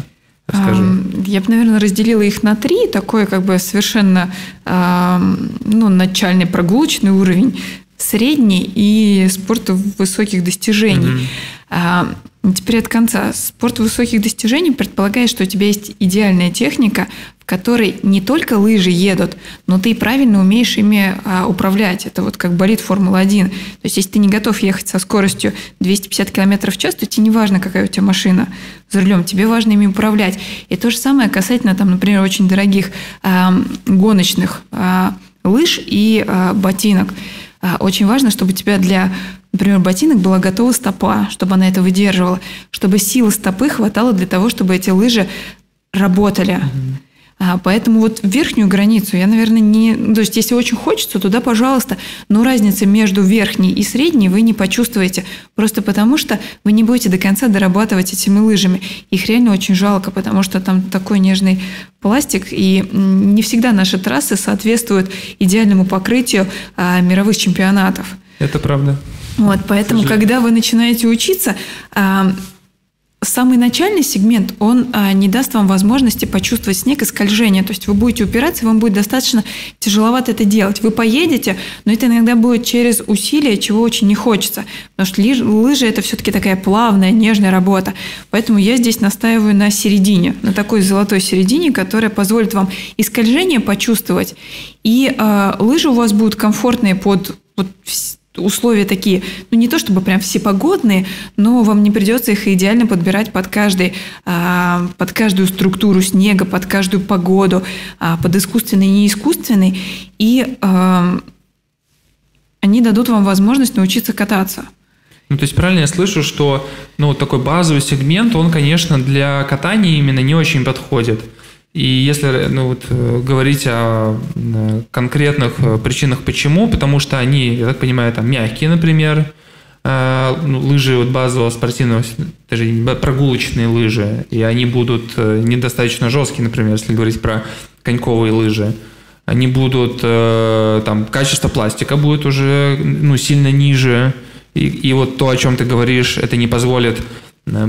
Расскажи. Я бы, наверное, разделила их на три. Такой как бы совершенно ну, начальный прогулочный уровень, средний и спорт высоких достижений. Mm-hmm. Теперь от конца. Спорт высоких достижений предполагает, что у тебя есть идеальная техника, в которой не только лыжи едут, но ты правильно умеешь ими а, управлять. Это вот как болит Формула-1. То есть, если ты не готов ехать со скоростью 250 км в час, то тебе не важно, какая у тебя машина за рулем, тебе важно ими управлять. И то же самое касательно, там, например, очень дорогих а, гоночных а, лыж и а, ботинок. А, очень важно, чтобы у тебя для Например, ботинок была готова стопа, чтобы она это выдерживала, чтобы силы стопы хватало для того, чтобы эти лыжи работали. А, поэтому вот верхнюю границу я, наверное, не... То есть, если очень хочется, туда, пожалуйста. Но разницы между верхней и средней вы не почувствуете. Просто потому, что вы не будете до конца дорабатывать этими лыжами. Их реально очень жалко, потому что там такой нежный пластик, и не всегда наши трассы соответствуют идеальному покрытию а, мировых чемпионатов. Это правда. Вот, поэтому, когда вы начинаете учиться, а, самый начальный сегмент, он а, не даст вам возможности почувствовать снег и скольжение. То есть вы будете упираться, и вам будет достаточно тяжеловато это делать. Вы поедете, но это иногда будет через усилия, чего очень не хочется. Потому что лыжи, лыжи это все-таки такая плавная, нежная работа. Поэтому я здесь настаиваю на середине, на такой золотой середине, которая позволит вам и скольжение почувствовать, и э, лыжи у вас будут комфортные под вот, условия такие, ну не то чтобы прям всепогодные, но вам не придется их идеально подбирать под каждый, а, под каждую структуру снега, под каждую погоду, а, под искусственный и неискусственный, и а, они дадут вам возможность научиться кататься. Ну, то есть правильно я слышу, что ну, такой базовый сегмент, он, конечно, для катания именно не очень подходит. И если ну, вот, э, говорить о конкретных э, причинах почему, потому что они, я так понимаю, там мягкие, например, э, ну, лыжи вот базового спортивного, даже прогулочные лыжи, и они будут недостаточно жесткие, например, если говорить про коньковые лыжи. Они будут, там, качество пластика будет уже ну, сильно ниже, и, и вот то, о чем ты говоришь, это не позволит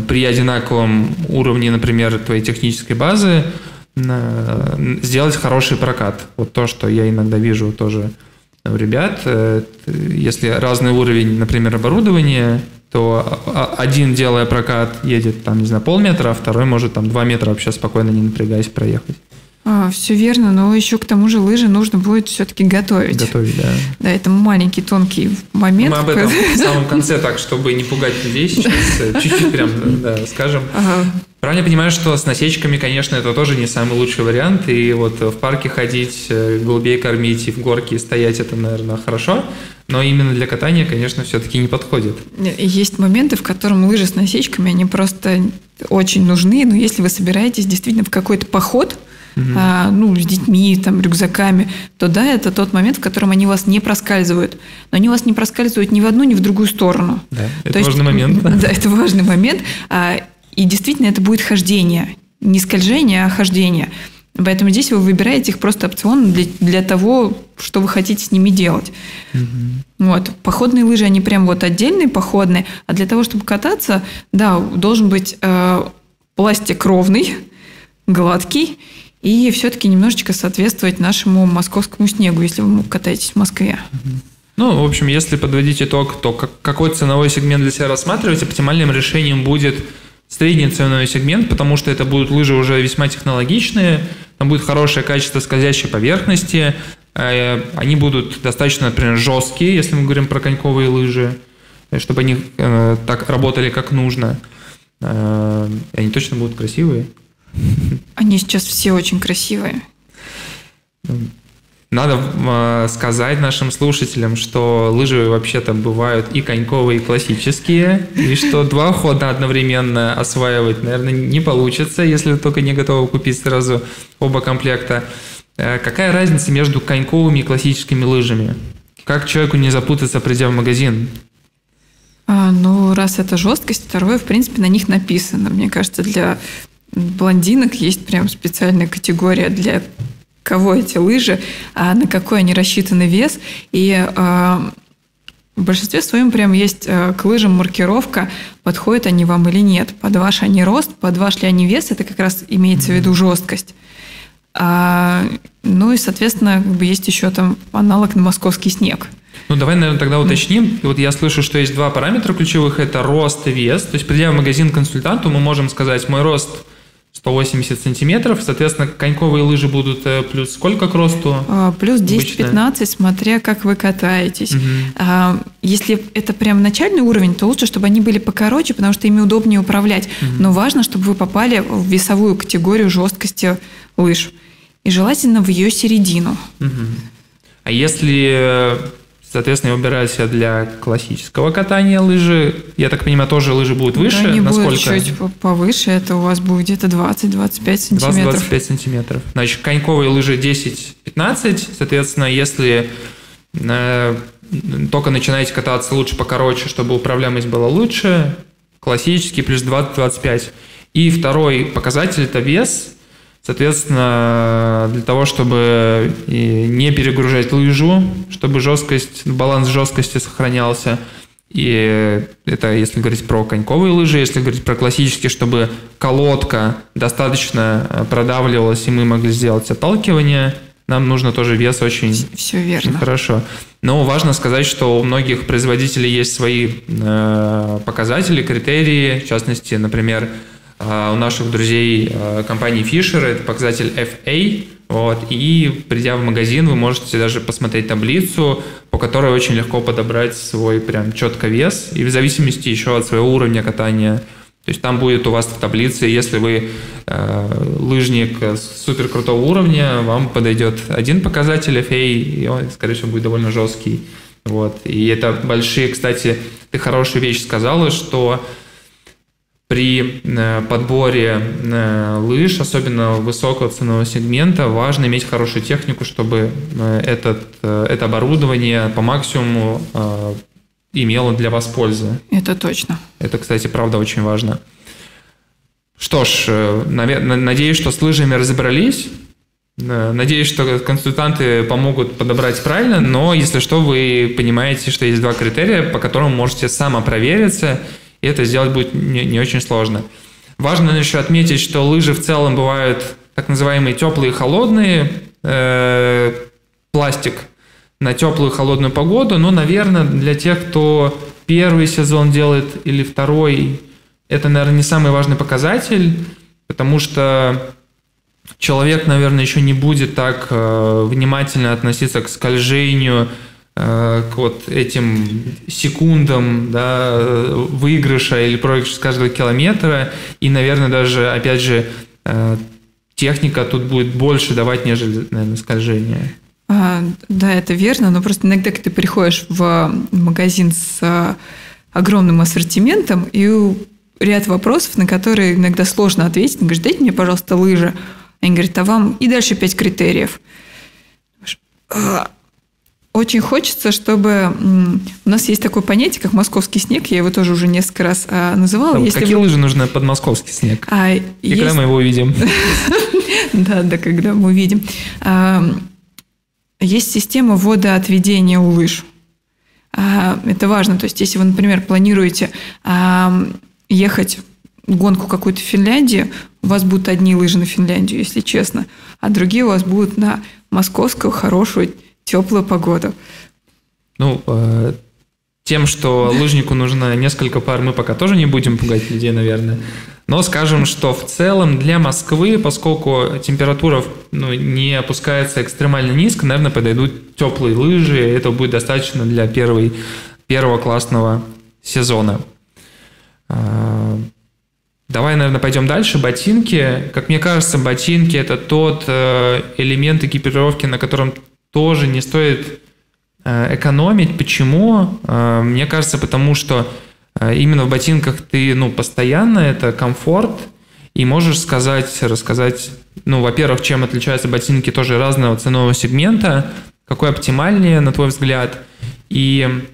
при одинаковом уровне, например, твоей технической базы сделать хороший прокат. Вот то, что я иногда вижу тоже у ребят. Э, если разный уровень, например, оборудования, то один, делая прокат, едет там, не знаю, полметра, а второй может там два метра вообще спокойно, не напрягаясь, проехать. А, все верно, но еще к тому же лыжи нужно будет все-таки готовить. Готовить, да. Да, это маленький тонкий момент. Мы об этом в самом конце, так, чтобы не пугать людей, сейчас э, чуть-чуть прям да, скажем. Ага. Правильно понимаю, что с насечками, конечно, это тоже не самый лучший вариант, и вот в парке ходить, э, голубей кормить и в горке стоять, это, наверное, хорошо, но именно для катания, конечно, все-таки не подходит. Есть моменты, в котором лыжи с насечками, они просто очень нужны, но если вы собираетесь действительно в какой-то поход, угу. а, ну, с детьми, там, рюкзаками, то да, это тот момент, в котором они вас не проскальзывают. Но они вас не проскальзывают ни в одну, ни в другую сторону. Да, это то важный есть, момент. Да, это важный момент. А, и действительно это будет хождение. Не скольжение, а хождение. Поэтому здесь вы выбираете их просто опционно для, для того, что вы хотите с ними делать. Угу. Вот. Походные лыжи, они прям вот отдельные походные, а для того, чтобы кататься, да, должен быть э, пластик ровный, гладкий, и все-таки немножечко соответствовать нашему московскому снегу, если вы катаетесь в Москве. Ну, в общем, если подводить итог, то какой ценовой сегмент для себя рассматривать, оптимальным решением будет средний ценовой сегмент, потому что это будут лыжи уже весьма технологичные, там будет хорошее качество скользящей поверхности, э, они будут достаточно, например, жесткие, если мы говорим про коньковые лыжи, э, чтобы они э, так работали как нужно. Они точно будут красивые. Они сейчас все очень красивые. Надо э, сказать нашим слушателям, что лыжи вообще-то бывают и коньковые, и классические, и что два хода одновременно осваивать, наверное, не получится, если только не готовы купить сразу оба комплекта. Э, какая разница между коньковыми и классическими лыжами? Как человеку не запутаться, придя в магазин? А, ну, раз это жесткость, второе, в принципе, на них написано. Мне кажется, для блондинок есть прям специальная категория для кого эти лыжи, а на какой они рассчитаны вес. И а, в большинстве своем прям есть а, к лыжам маркировка, подходят они вам или нет. Под ваш они рост, под ваш ли они вес, это как раз имеется в виду жесткость. А, ну и, соответственно, как бы есть еще там аналог на московский снег. Ну, давай, наверное, тогда уточним. Вот я слышу, что есть два параметра ключевых. Это рост и вес. То есть, придя в магазин консультанту, мы можем сказать, мой рост 180 сантиметров. Соответственно, коньковые лыжи будут э, плюс сколько к росту? А, плюс 10-15, смотря как вы катаетесь. Угу. Если это прям начальный уровень, то лучше, чтобы они были покороче, потому что ими удобнее управлять. Угу. Но важно, чтобы вы попали в весовую категорию жесткости лыж. И желательно в ее середину. Угу. А если Соответственно, я выбираю себе для классического катания лыжи. Я так понимаю, тоже лыжи будут выше. Да, они Насколько? будут чуть повыше, это у вас будет где-то 20-25 сантиметров. 20-25 сантиметров. Значит, коньковые лыжи 10-15. Соответственно, если э, только начинаете кататься, лучше покороче, чтобы управляемость была лучше. Классический плюс 20-25. И второй показатель – это вес. Соответственно, для того, чтобы не перегружать лыжу, чтобы жесткость, баланс жесткости сохранялся. И это если говорить про коньковые лыжи, если говорить про классические, чтобы колодка достаточно продавливалась, и мы могли сделать отталкивание, нам нужно тоже вес очень, Все верно. хорошо. Но важно сказать, что у многих производителей есть свои э, показатели, критерии, в частности, например, а, у наших друзей а, компании Fisher это показатель FA, вот, и придя в магазин, вы можете даже посмотреть таблицу, по которой очень легко подобрать свой прям четко вес, и в зависимости еще от своего уровня катания. То есть там будет у вас в таблице, если вы э, лыжник супер крутого уровня, вам подойдет один показатель FA, и он, скорее всего, будет довольно жесткий. Вот. И это большие, кстати, ты хорошую вещь сказала, что при э, подборе э, лыж, особенно высокого ценового сегмента, важно иметь хорошую технику, чтобы э, этот, это оборудование по максимуму имело для вас пользу. Это точно. Это, кстати, правда очень важно. Что ж, надеюсь, что с лыжами разобрались. Надеюсь, что консультанты помогут подобрать правильно, но если что, вы понимаете, что есть два критерия, по которым можете самопровериться – и это сделать будет не, не очень сложно. Важно еще отметить, что лыжи в целом бывают так называемые теплые и холодные, э, пластик на теплую и холодную погоду, но, наверное, для тех, кто первый сезон делает или второй, это, наверное, не самый важный показатель, потому что человек, наверное, еще не будет так э, внимательно относиться к скольжению, к вот этим секундам да, выигрыша или проигрыша с каждого километра. И, наверное, даже, опять же, э, техника тут будет больше давать, нежели, наверное, скольжение. А, да, это верно, но просто иногда, когда ты приходишь в магазин с огромным ассортиментом, и ряд вопросов, на которые иногда сложно ответить. Говоришь, дайте мне, пожалуйста, лыжи. Они говорят, а вам и дальше пять критериев. «А, очень хочется, чтобы... У нас есть такое понятие, как московский снег. Я его тоже уже несколько раз а, называла. А какие вы... лыжи нужны под московский снег? А, И есть... когда мы его увидим? Да, да, когда мы увидим. А, есть система водоотведения у лыж. А, это важно. То есть, если вы, например, планируете ехать гонку какую-то в Финляндии, у вас будут одни лыжи на Финляндию, если честно, а другие у вас будут на московскую хорошую теплую погоду. Ну, э, тем, что лыжнику нужно несколько пар, мы пока тоже не будем пугать людей, наверное. Но скажем, что в целом для Москвы, поскольку температура ну, не опускается экстремально низко, наверное, подойдут теплые лыжи. Это будет достаточно для первой, первого классного сезона. А, давай, наверное, пойдем дальше. Ботинки. Как мне кажется, ботинки – это тот э, элемент экипировки, на котором тоже не стоит э, экономить. Почему? Э, мне кажется, потому что э, именно в ботинках ты ну, постоянно, это комфорт, и можешь сказать, рассказать, ну, во-первых, чем отличаются ботинки тоже разного ценового сегмента, какой оптимальнее, на твой взгляд, и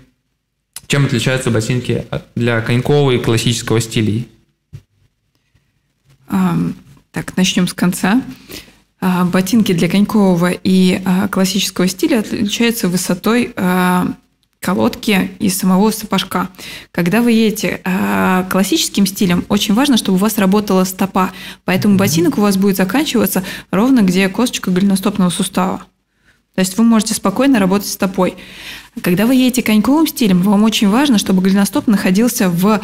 чем отличаются ботинки для конькового и классического стилей? Так, начнем с конца. А, ботинки для конькового и а, классического стиля отличаются высотой а, колодки и самого сапожка. Когда вы едете классическим стилем, очень важно, чтобы у вас работала стопа. Поэтому ботинок у вас будет заканчиваться ровно где косточка голеностопного сустава. То есть вы можете спокойно работать стопой. Когда вы едете коньковым стилем, вам очень важно, чтобы голеностоп находился в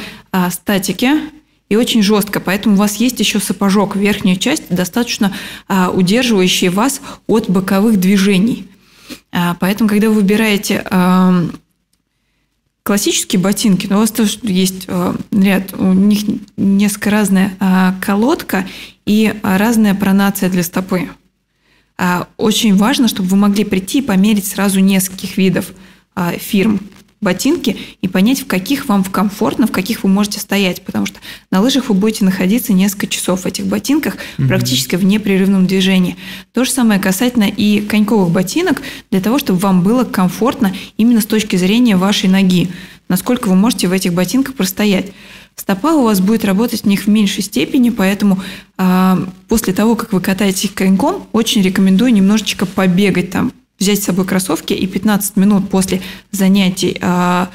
статике, и очень жестко. Поэтому у вас есть еще сапожок, верхняя часть, достаточно а, удерживающая вас от боковых движений. А, поэтому, когда вы выбираете классические ботинки, но у вас тоже есть а, ряд, у них несколько разная а, колодка и разная пронация для стопы. Очень важно, чтобы вы могли прийти и померить сразу нескольких видов фирм ботинки и понять, в каких вам комфортно, в каких вы можете стоять, потому что на лыжах вы будете находиться несколько часов в этих ботинках практически в непрерывном движении. То же самое касательно и коньковых ботинок, для того, чтобы вам было комфортно именно с точки зрения вашей ноги, насколько вы можете в этих ботинках простоять. Стопа у вас будет работать в них в меньшей степени, поэтому э, после того, как вы катаетесь коньком, очень рекомендую немножечко побегать там, взять с собой кроссовки и 15 минут после занятий э,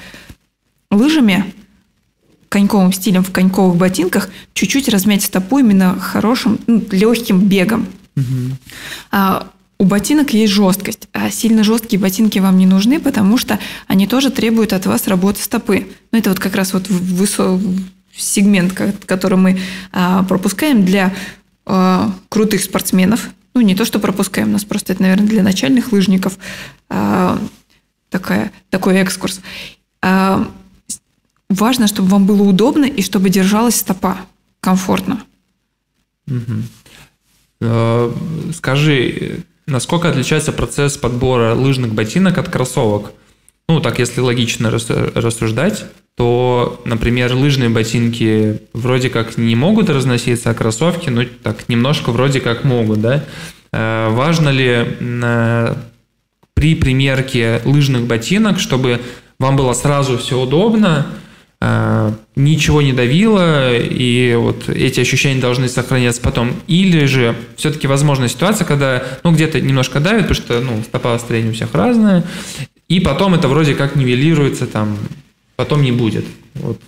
лыжами коньковым стилем в коньковых ботинках чуть-чуть размять стопу именно хорошим, ну, легким бегом. Угу. А, у ботинок есть жесткость, а сильно жесткие ботинки вам не нужны, потому что они тоже требуют от вас работы стопы. Ну, это вот как раз вот высо... сегмент, который мы а, пропускаем для а, крутых спортсменов. Ну, не то, что пропускаем, у нас просто это, наверное, для начальных лыжников а, такая, такой экскурс. Важно, чтобы вам было удобно и чтобы держалась стопа комфортно. Угу. Скажи, Насколько отличается процесс подбора лыжных ботинок от кроссовок? Ну, так если логично рассуждать, то, например, лыжные ботинки вроде как не могут разноситься, а кроссовки, ну, так немножко вроде как могут, да? Э, важно ли при примерке лыжных ботинок, чтобы вам было сразу все удобно, Э, ничего не давило, и вот эти ощущения должны сохраняться потом. Или же все-таки возможна ситуация, когда ну, где-то немножко давит, потому что ну, стопа строения у всех разная, и потом это вроде как нивелируется, там, потом не будет. Вот.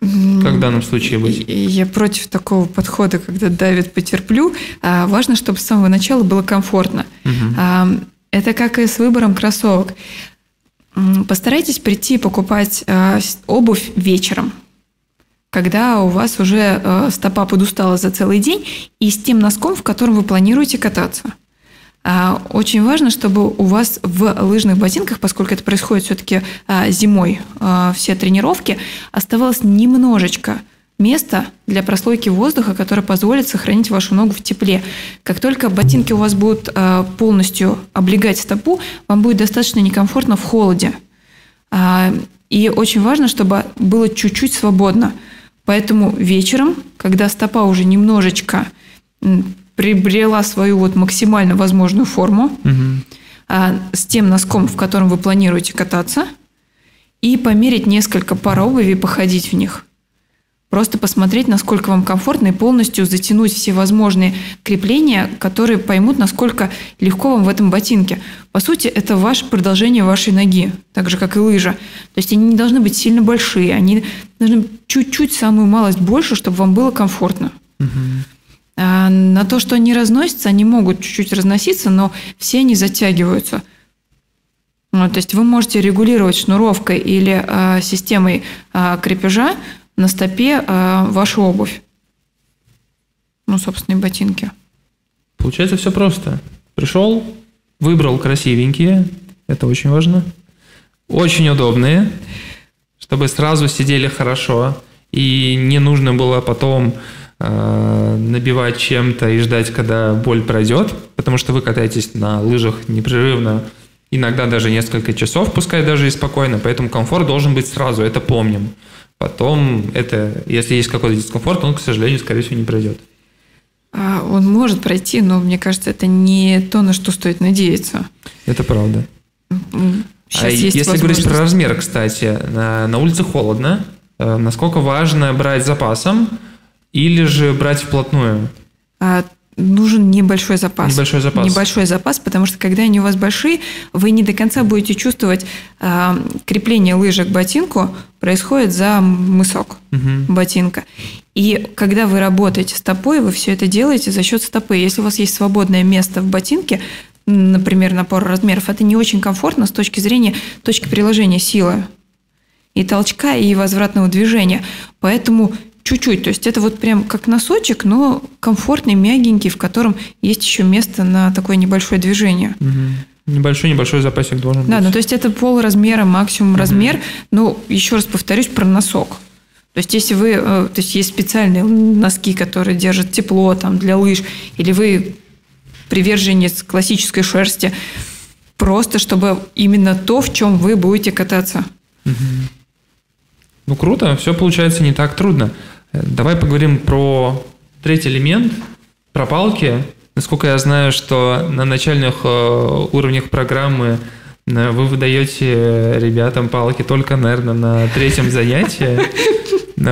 Как в данном случае быть? Я против такого подхода, когда давит, потерплю. А важно, чтобы с самого начала было комфортно. Угу. Это как и с выбором кроссовок. Постарайтесь прийти покупать э, обувь вечером, когда у вас уже стопа подустала за целый день, и с тем носком, в котором вы планируете кататься. А, очень важно, чтобы у вас в лыжных ботинках, поскольку это происходит все-таки а, зимой, а, все тренировки, оставалось немножечко – место для прослойки воздуха, которое позволит сохранить вашу ногу в тепле. Как только ботинки у вас будут полностью облегать стопу, вам будет достаточно некомфортно в холоде. И очень важно, чтобы было чуть-чуть свободно. Поэтому вечером, когда стопа уже немножечко приобрела свою вот максимально возможную форму, угу. с тем носком, в котором вы планируете кататься, и померить несколько пар обуви и походить в них. Просто посмотреть, насколько вам комфортно и полностью затянуть все возможные крепления, которые поймут, насколько легко вам в этом ботинке. По сути, это ваше продолжение вашей ноги, так же, как и лыжа. То есть они не должны быть сильно большие, они должны чуть-чуть, самую малость больше, чтобы вам было комфортно. Угу. А на то, что они разносятся, они могут чуть-чуть разноситься, но все они затягиваются. Ну, то есть вы можете регулировать шнуровкой или э, системой э, крепежа на стопе э, вашу обувь. Ну, собственно, и ботинки. Получается все просто. Пришел, выбрал красивенькие, это очень важно, очень удобные, чтобы сразу сидели хорошо, и не нужно было потом набивать чем-то и ждать, когда боль пройдет, потому что вы катаетесь на лыжах непрерывно, иногда даже несколько часов, пускай даже и спокойно, поэтому комфорт должен быть сразу, это помним. Потом это, если есть какой-то дискомфорт, он, к сожалению, скорее всего, не пройдет. А, он может пройти, но мне кажется, это не то, на что стоит надеяться. Это правда. Сейчас а есть если говорить про размер, кстати, на, на улице холодно, э, насколько важно брать запасом или же брать вплотную? А, нужен небольшой запас. Небольшой запас. Небольшой запас, потому что когда они у вас большие, вы не до конца будете чувствовать э, крепление лыжи к ботинку происходит за мысок угу. ботинка. И когда вы работаете стопой, вы все это делаете за счет стопы. Если у вас есть свободное место в ботинке, например, на пару размеров, это не очень комфортно с точки зрения точки приложения силы и толчка, и возвратного движения. Поэтому Чуть-чуть, то есть это вот прям как носочек, но комфортный, мягенький, в котором есть еще место на такое небольшое движение. Угу. Небольшой небольшой запасик должен да, быть. Да, ну то есть это пол размера, максимум угу. размер. Но еще раз повторюсь про носок. То есть если вы, э, то есть есть специальные носки, которые держат тепло там для лыж, или вы приверженец классической шерсти, просто чтобы именно то, в чем вы будете кататься. Ну круто, все получается не так трудно. Э, давай поговорим про третий элемент, про палки. Насколько я знаю, что на начальных э, уровнях программы э, вы выдаете ребятам палки только, наверное, на третьем занятии.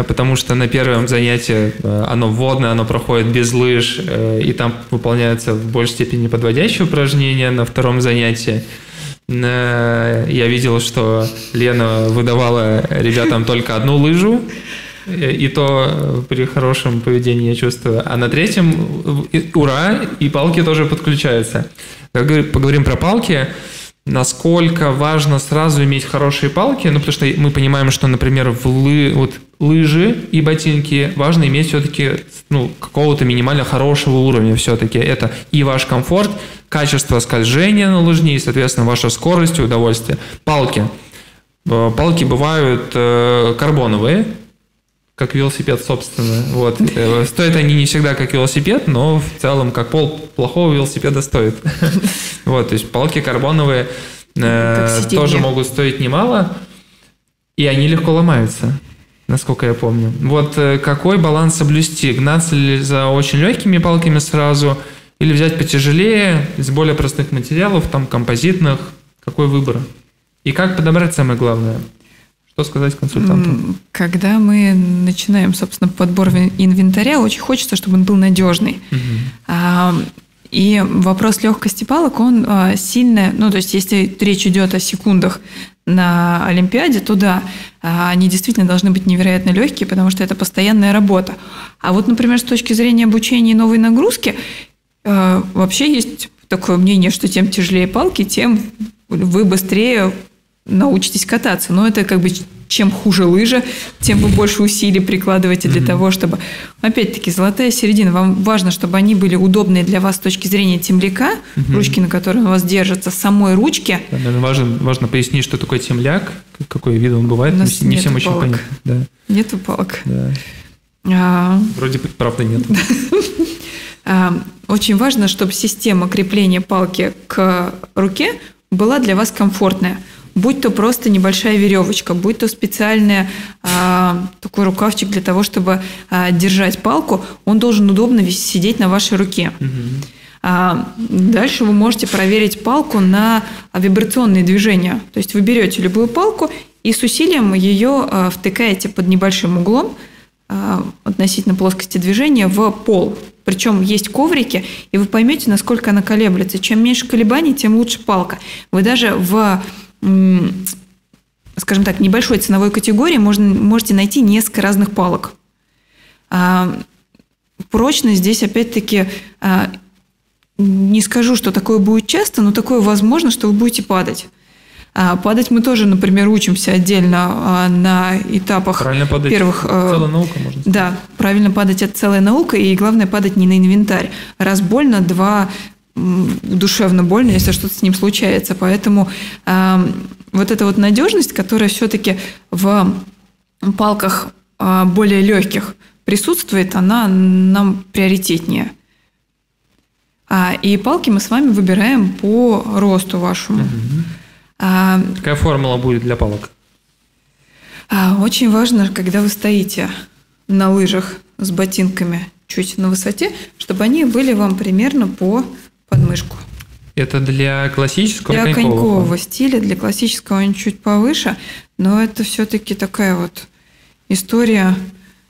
Потому что на первом занятии оно вводное, оно проходит без лыж, и там выполняются в большей степени подводящие упражнения на втором занятии. Я видел, что Лена выдавала ребятам только одну лыжу, и то при хорошем поведении я чувствую. А на третьем ура, и палки тоже подключаются. Поговорим про палки насколько важно сразу иметь хорошие палки, ну, потому что мы понимаем, что, например, в лы, вот, лыжи и ботинки важно иметь все-таки ну, какого-то минимально хорошего уровня все-таки. Это и ваш комфорт, качество скольжения на лыжне, и, соответственно, ваша скорость и удовольствие. Палки. Э, палки бывают э, карбоновые, как велосипед, собственно. Вот. Э, стоят они не всегда как велосипед, но в целом как пол плохого велосипеда стоит. Вот, то есть палки карбоновые э, тоже могут стоить немало, и они легко ломаются, насколько я помню. Вот э, какой баланс соблюсти? Гнаться ли за очень легкими палками сразу, или взять потяжелее, из более простых материалов, там композитных? Какой выбор? И как подобрать самое главное? Что сказать консультанту? Когда мы начинаем, собственно, подбор инвентаря, очень хочется, чтобы он был надежный. Угу. И вопрос легкости палок, он а, сильно, ну, то есть, если речь идет о секундах на Олимпиаде, то да, а, они действительно должны быть невероятно легкие, потому что это постоянная работа. А вот, например, с точки зрения обучения и новой нагрузки, а, вообще есть такое мнение, что тем тяжелее палки, тем вы быстрее научитесь кататься. Но это как бы чем хуже лыжа, тем вы больше усилий прикладываете для mm-hmm. того, чтобы... Опять-таки, золотая середина. Вам важно, чтобы они были удобные для вас с точки зрения темляка, mm-hmm. ручки, на которые у вас держатся, самой ручки. Да, наверное, важно, важно пояснить, что такое темляк, какой вид он бывает. У нас не всем очень понятно. Да. Нету палок. Да. А... Вроде бы, правда, нет. А, очень важно, чтобы система крепления палки к руке была для вас комфортная будь то просто небольшая веревочка, будь то специальный а, такой рукавчик для того, чтобы а, держать палку, он должен удобно сидеть на вашей руке. А, дальше вы можете проверить палку на вибрационные движения. То есть вы берете любую палку и с усилием ее а, втыкаете под небольшим углом а, относительно плоскости движения в пол. Причем есть коврики, и вы поймете, насколько она колеблется. Чем меньше колебаний, тем лучше палка. Вы даже в скажем так, небольшой ценовой категории можно, можете найти несколько разных палок. А, прочность здесь опять-таки а, не скажу, что такое будет часто, но такое возможно, что вы будете падать. А, падать мы тоже, например, учимся отдельно на этапах правильно падать первых. А, целая наука, можно сказать. Да, правильно падать это целая наука, и главное падать не на инвентарь. Раз больно, два душевно больно, если что-то с ним случается. Поэтому э, вот эта вот надежность, которая все-таки в палках э, более легких присутствует, она нам приоритетнее. А, и палки мы с вами выбираем по росту вашему. Угу. А, Какая формула будет для палок? А, очень важно, когда вы стоите на лыжах с ботинками чуть на высоте, чтобы они были вам примерно по подмышку. Это для классического Для конькового, конькового стиля, для классического он чуть повыше, но это все-таки такая вот история.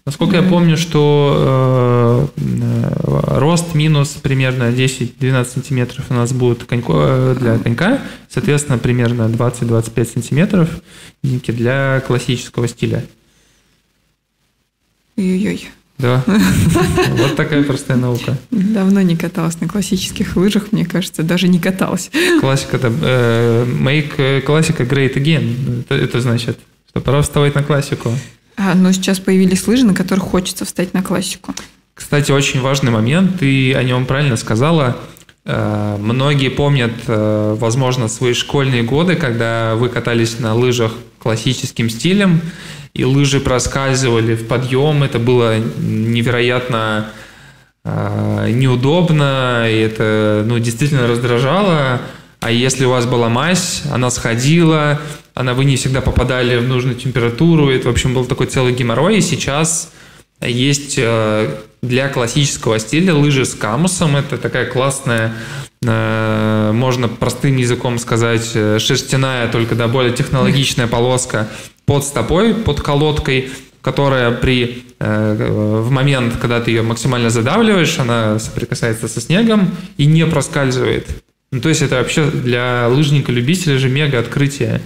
Насколько я помню, что э, рост минус примерно 10-12 сантиметров у нас будет конько, э, для конька, соответственно, примерно 20-25 сантиметров для классического стиля. Ой-ой-ой. Да. Вот такая простая наука. Давно не каталась на классических лыжах, мне кажется, даже не каталась. Классика, это э, make э, классика great again. Это, это значит, что пора вставать на классику. А, но сейчас появились лыжи, на которых хочется встать на классику. Кстати, очень важный момент, ты о нем правильно сказала. Э, многие помнят, возможно, свои школьные годы, когда вы катались на лыжах классическим стилем, и лыжи проскальзывали в подъем. Это было невероятно э, неудобно, и это ну, действительно раздражало. А если у вас была мазь, она сходила, она вы не всегда попадали в нужную температуру. Это, в общем, был такой целый геморрой. И сейчас есть э, для классического стиля лыжи с камусом. Это такая классная, э, можно простым языком сказать, э, шерстяная, только да, более технологичная полоска под стопой, под колодкой, которая при, в момент, когда ты ее максимально задавливаешь, она соприкасается со снегом и не проскальзывает. Ну, то есть это вообще для лыжника-любителя же мега открытие.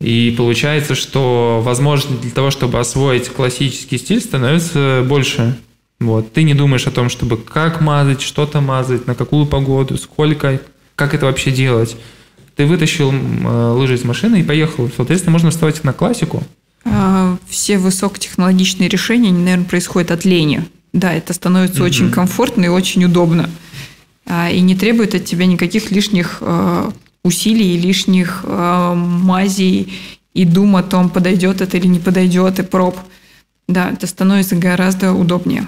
И получается, что возможность для того, чтобы освоить классический стиль, становится больше. Вот. Ты не думаешь о том, чтобы как мазать, что-то мазать, на какую погоду, сколько, как это вообще делать. Ты вытащил э, лыжи из машины и поехал. Соответственно, можно вставать на классику. А, все высокотехнологичные решения, наверное, происходят от лени. Да, это становится mm-hmm. очень комфортно и очень удобно. А, и не требует от тебя никаких лишних э, усилий, лишних э, мазей и дум о том, подойдет это или не подойдет, и проб. Да, это становится гораздо удобнее.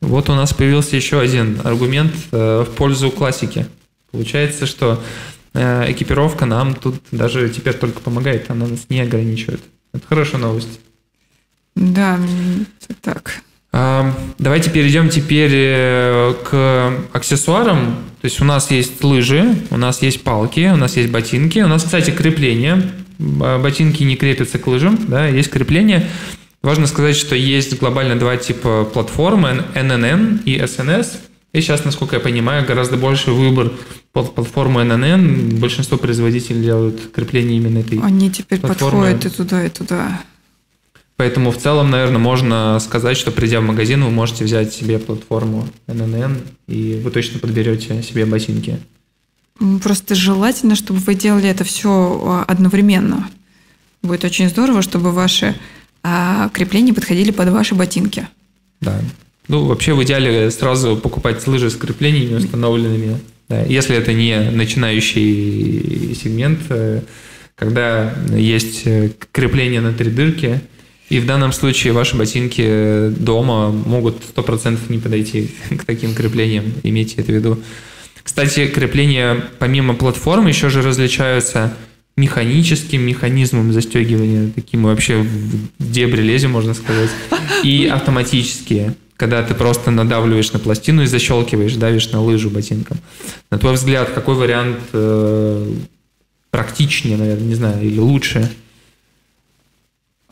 Вот у нас появился еще один аргумент в пользу классики. Получается, что экипировка нам тут даже теперь только помогает, она нас не ограничивает. Это хорошая новость. Да, это так. Давайте перейдем теперь э, к аксессуарам. То есть у нас есть лыжи, у нас есть палки, у нас есть ботинки. У нас, кстати, крепление. Ботинки не крепятся к лыжам, да, есть крепление. Важно сказать, что есть глобально два типа платформы, NNN и SNS. И сейчас, насколько я понимаю, гораздо больше выбор под платформу NNN. Большинство производителей делают крепление именно этой Они теперь платформы. подходят и туда, и туда. Поэтому в целом, наверное, можно сказать, что придя в магазин, вы можете взять себе платформу NNN, и вы точно подберете себе ботинки. Просто желательно, чтобы вы делали это все а, одновременно. Будет очень здорово, чтобы ваши а, крепления подходили под ваши ботинки. Да. Ну, вообще в идеале сразу покупать лыжи с креплениями установленными. Да. Если это не начинающий сегмент, э, когда есть э, крепление на три дырки – и в данном случае ваши ботинки дома могут 100% не подойти к таким креплениям, имейте это в виду. Кстати, крепления помимо платформы еще же различаются механическим механизмом застегивания, таким вообще в дебри лезем, можно сказать, и автоматические, когда ты просто надавливаешь на пластину и защелкиваешь, давишь на лыжу ботинком. На твой взгляд, какой вариант э, практичнее, наверное, не знаю, или лучше?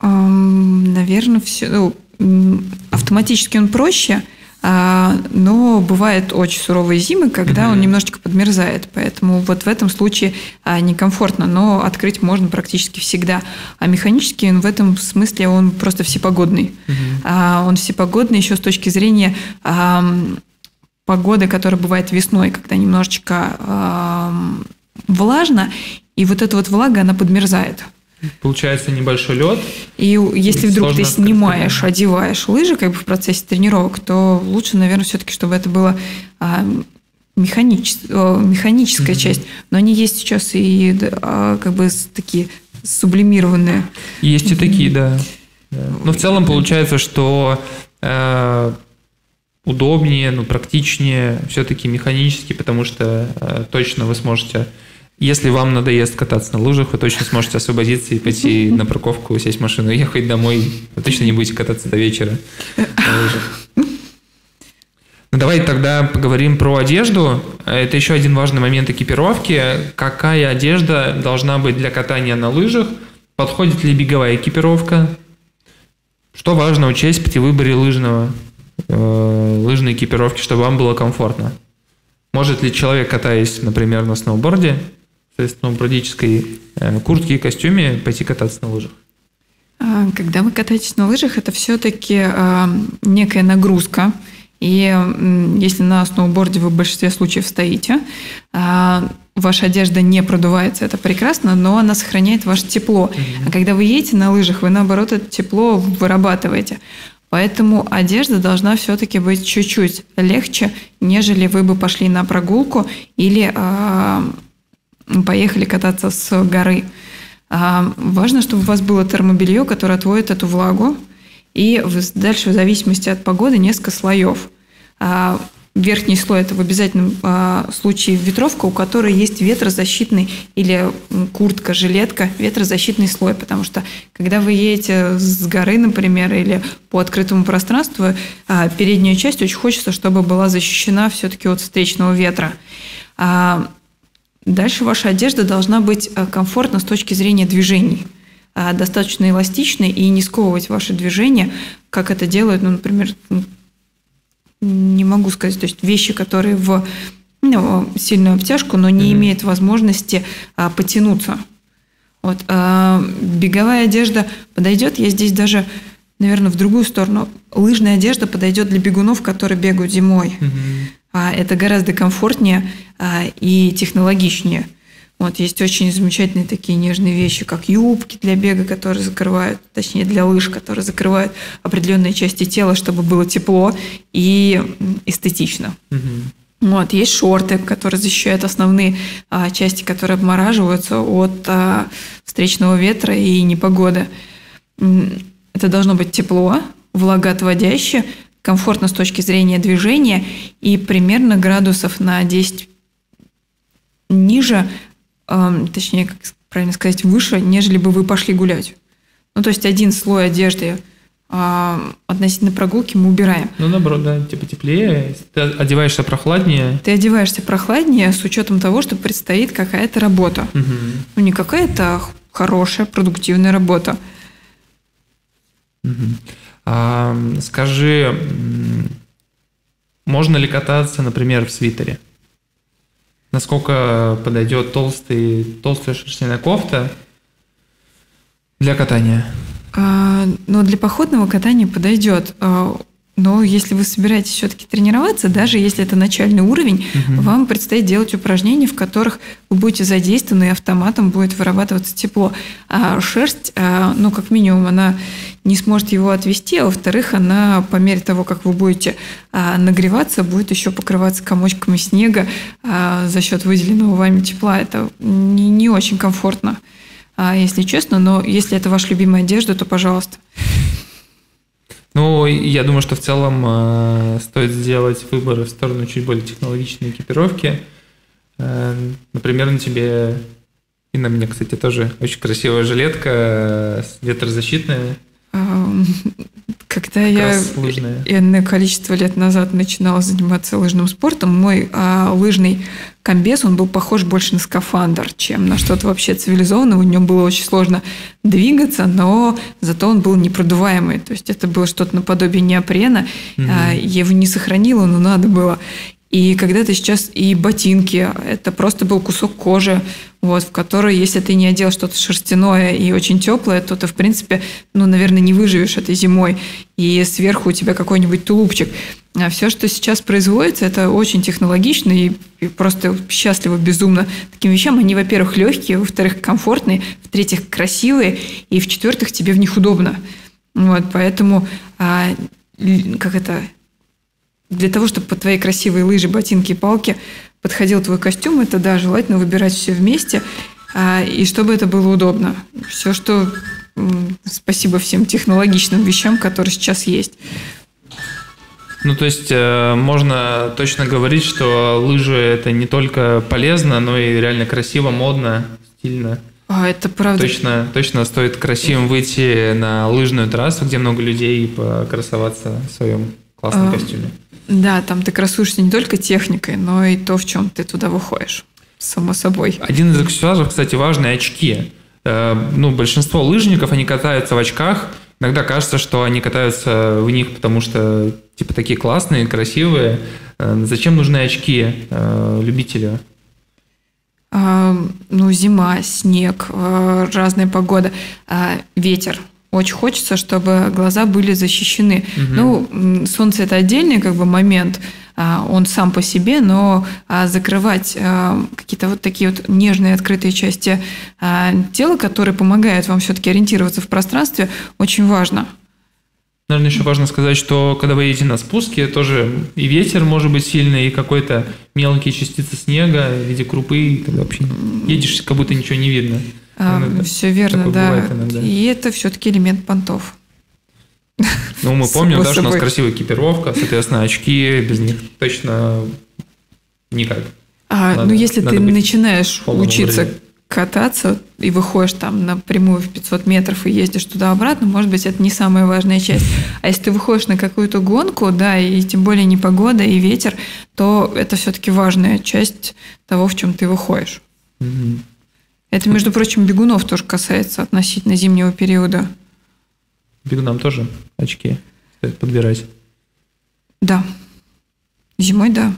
Наверное, все. Ну, автоматически он проще, но бывают очень суровые зимы, когда mm-hmm. он немножечко подмерзает. Поэтому вот в этом случае а, некомфортно, но открыть можно практически всегда. А механически он в этом смысле он просто всепогодный. Mm-hmm. Он всепогодный еще с точки зрения погоды, которая бывает весной, когда немножечко влажно, и вот эта вот влага, она подмерзает. Получается небольшой лед. И если вдруг ты снимаешь, одеваешь лыжи как бы в процессе тренировок, то лучше, наверное, все-таки, чтобы это было а, механич, механическая mm-hmm. часть. Но они есть сейчас и а, как бы такие сублимированные. Есть и такие, да. да. Но в целом получается, что э, удобнее, ну, практичнее все-таки механически, потому что э, точно вы сможете если вам надоест кататься на лыжах, вы точно сможете освободиться и пойти на парковку, сесть в машину и ехать домой. Вы точно не будете кататься до вечера на лыжах. Ну, давай тогда поговорим про одежду. Это еще один важный момент экипировки. Какая одежда должна быть для катания на лыжах? Подходит ли беговая экипировка? Что важно учесть при выборе лыжного, э, лыжной экипировки, чтобы вам было комфортно? Может ли человек, катаясь, например, на сноуборде, соответственно, в бродической э, куртке и костюме пойти кататься на лыжах? А, когда вы катаетесь на лыжах, это все-таки а, некая нагрузка. И если на сноуборде вы в большинстве случаев стоите, а, ваша одежда не продувается, это прекрасно, но она сохраняет ваше тепло. А когда вы едете на лыжах, вы наоборот это тепло вырабатываете. Поэтому одежда должна все-таки быть чуть-чуть легче, нежели вы бы пошли на прогулку или поехали кататься с горы. А, важно, чтобы у вас было термобелье, которое отводит эту влагу. И дальше, в зависимости от погоды, несколько слоев. А, верхний слой это в обязательном а, случае ветровка, у которой есть ветрозащитный или куртка, жилетка, ветрозащитный слой, потому что когда вы едете с горы, например, или по открытому пространству, передняя часть очень хочется, чтобы была защищена все-таки от встречного ветра. Дальше ваша одежда должна быть а, комфортна с точки зрения движений а, достаточно эластичной и не сковывать ваши движения, как это делают, ну, например, не могу сказать, то есть вещи, которые в ну, сильную обтяжку, но не mm-hmm. имеют возможности а, потянуться. Вот а, беговая одежда подойдет. Я здесь даже, наверное, в другую сторону. Лыжная одежда подойдет для бегунов, которые бегают зимой. Mm-hmm. А, это гораздо комфортнее а, и технологичнее. Вот, есть очень замечательные такие нежные вещи, как юбки для бега, которые закрывают, точнее для лыж, которые закрывают определенные части тела, чтобы было тепло и эстетично. Угу. Вот, есть шорты, которые защищают основные а, части, которые обмораживаются от а, встречного ветра и непогоды. Это должно быть тепло, влагоотводяще, комфортно с точки зрения движения и примерно градусов на 10 ниже точнее, как правильно сказать, выше, нежели бы вы пошли гулять. Ну, то есть один слой одежды относительно прогулки мы убираем. Ну, наоборот, да, типа теплее, ты одеваешься прохладнее. Ты одеваешься прохладнее с учетом того, что предстоит какая-то работа. Угу. Ну, не какая-то хорошая, продуктивная работа. Угу. А, скажи, можно ли кататься, например, в свитере? насколько подойдет толстый, толстая шерстяная кофта для катания? А, ну, для походного катания подойдет. А, но если вы собираетесь все-таки тренироваться, даже если это начальный уровень, угу. вам предстоит делать упражнения, в которых вы будете задействованы, и автоматом будет вырабатываться тепло. А шерсть, а, ну, как минимум, она не сможет его отвести, а во-вторых, она по мере того, как вы будете а, нагреваться, будет еще покрываться комочками снега а, за счет выделенного вами тепла. Это не, не очень комфортно, если честно, но если это ваша любимая одежда, то пожалуйста. Ну, я думаю, что в целом э, стоит сделать выбор в сторону чуть более технологичной экипировки. Э, например, на тебе и на мне, кстати, тоже очень красивая жилетка э, ветрозащитная. Когда я энное количество лет назад начинала заниматься лыжным спортом, мой а, лыжный комбез, он был похож больше на скафандр, чем на что-то вообще цивилизованное. В нем было очень сложно двигаться, но зато он был непродуваемый. То есть это было что-то наподобие неопрена. Угу. А, я его не сохранила, но надо было. И когда ты сейчас и ботинки, это просто был кусок кожи, вот, в которой, если ты не одел что-то шерстяное и очень теплое, то ты, в принципе, ну, наверное, не выживешь этой зимой. И сверху у тебя какой-нибудь тулупчик. А все, что сейчас производится, это очень технологично и, и просто счастливо, безумно таким вещам. Они, во-первых, легкие, во-вторых, комфортные, в-третьих, красивые, и в-четвертых, тебе в них удобно. Вот, поэтому, а, как это, для того, чтобы под твои красивые лыжи, ботинки палки подходил твой костюм, это, да, желательно выбирать все вместе, а, и чтобы это было удобно. Все, что... Спасибо всем технологичным вещам, которые сейчас есть. Ну, то есть э, можно точно говорить, что лыжи это не только полезно, но и реально красиво, модно, стильно. А, это правда. Точно, точно стоит красивым выйти на лыжную трассу, где много людей, и покрасоваться в своем классном а, костюме. Да, там ты красуешься не только техникой, но и то, в чем ты туда выходишь. Само собой. Один из аксессуаров, кстати, важные очки. Э, ну, большинство лыжников, они катаются в очках. Иногда кажется, что они катаются в них, потому что типа такие классные, красивые. Э, зачем нужны очки э, любителю? Ну, зима, снег, разная погода, а, ветер – очень хочется, чтобы глаза были защищены. Угу. Ну, солнце это отдельный как бы момент, а, он сам по себе, но а, закрывать а, какие-то вот такие вот нежные открытые части тела, которые помогают вам все-таки ориентироваться в пространстве, очень важно. Наверное, еще важно сказать, что когда вы едете на спуске, тоже и ветер может быть сильный, и какой-то мелкие частицы снега в виде крупы, и тогда вообще едешь, как будто ничего не видно. А, все верно, да. И это все-таки элемент понтов. Ну, мы помним, да, что у нас красивая экипировка, соответственно, очки, без них точно никак. А, Надо- ну, если ты начинаешь учиться образе. кататься и выходишь там напрямую в 500 метров и ездишь туда-обратно, может быть, это не самая важная часть. А если ты выходишь на какую-то гонку, да, и тем более не погода и ветер, то это все-таки важная часть того, в чем ты выходишь. Мгм. Это, между прочим, бегунов тоже касается относительно зимнего периода. Бегунам тоже очки стоит подбирать. Да. Зимой, да.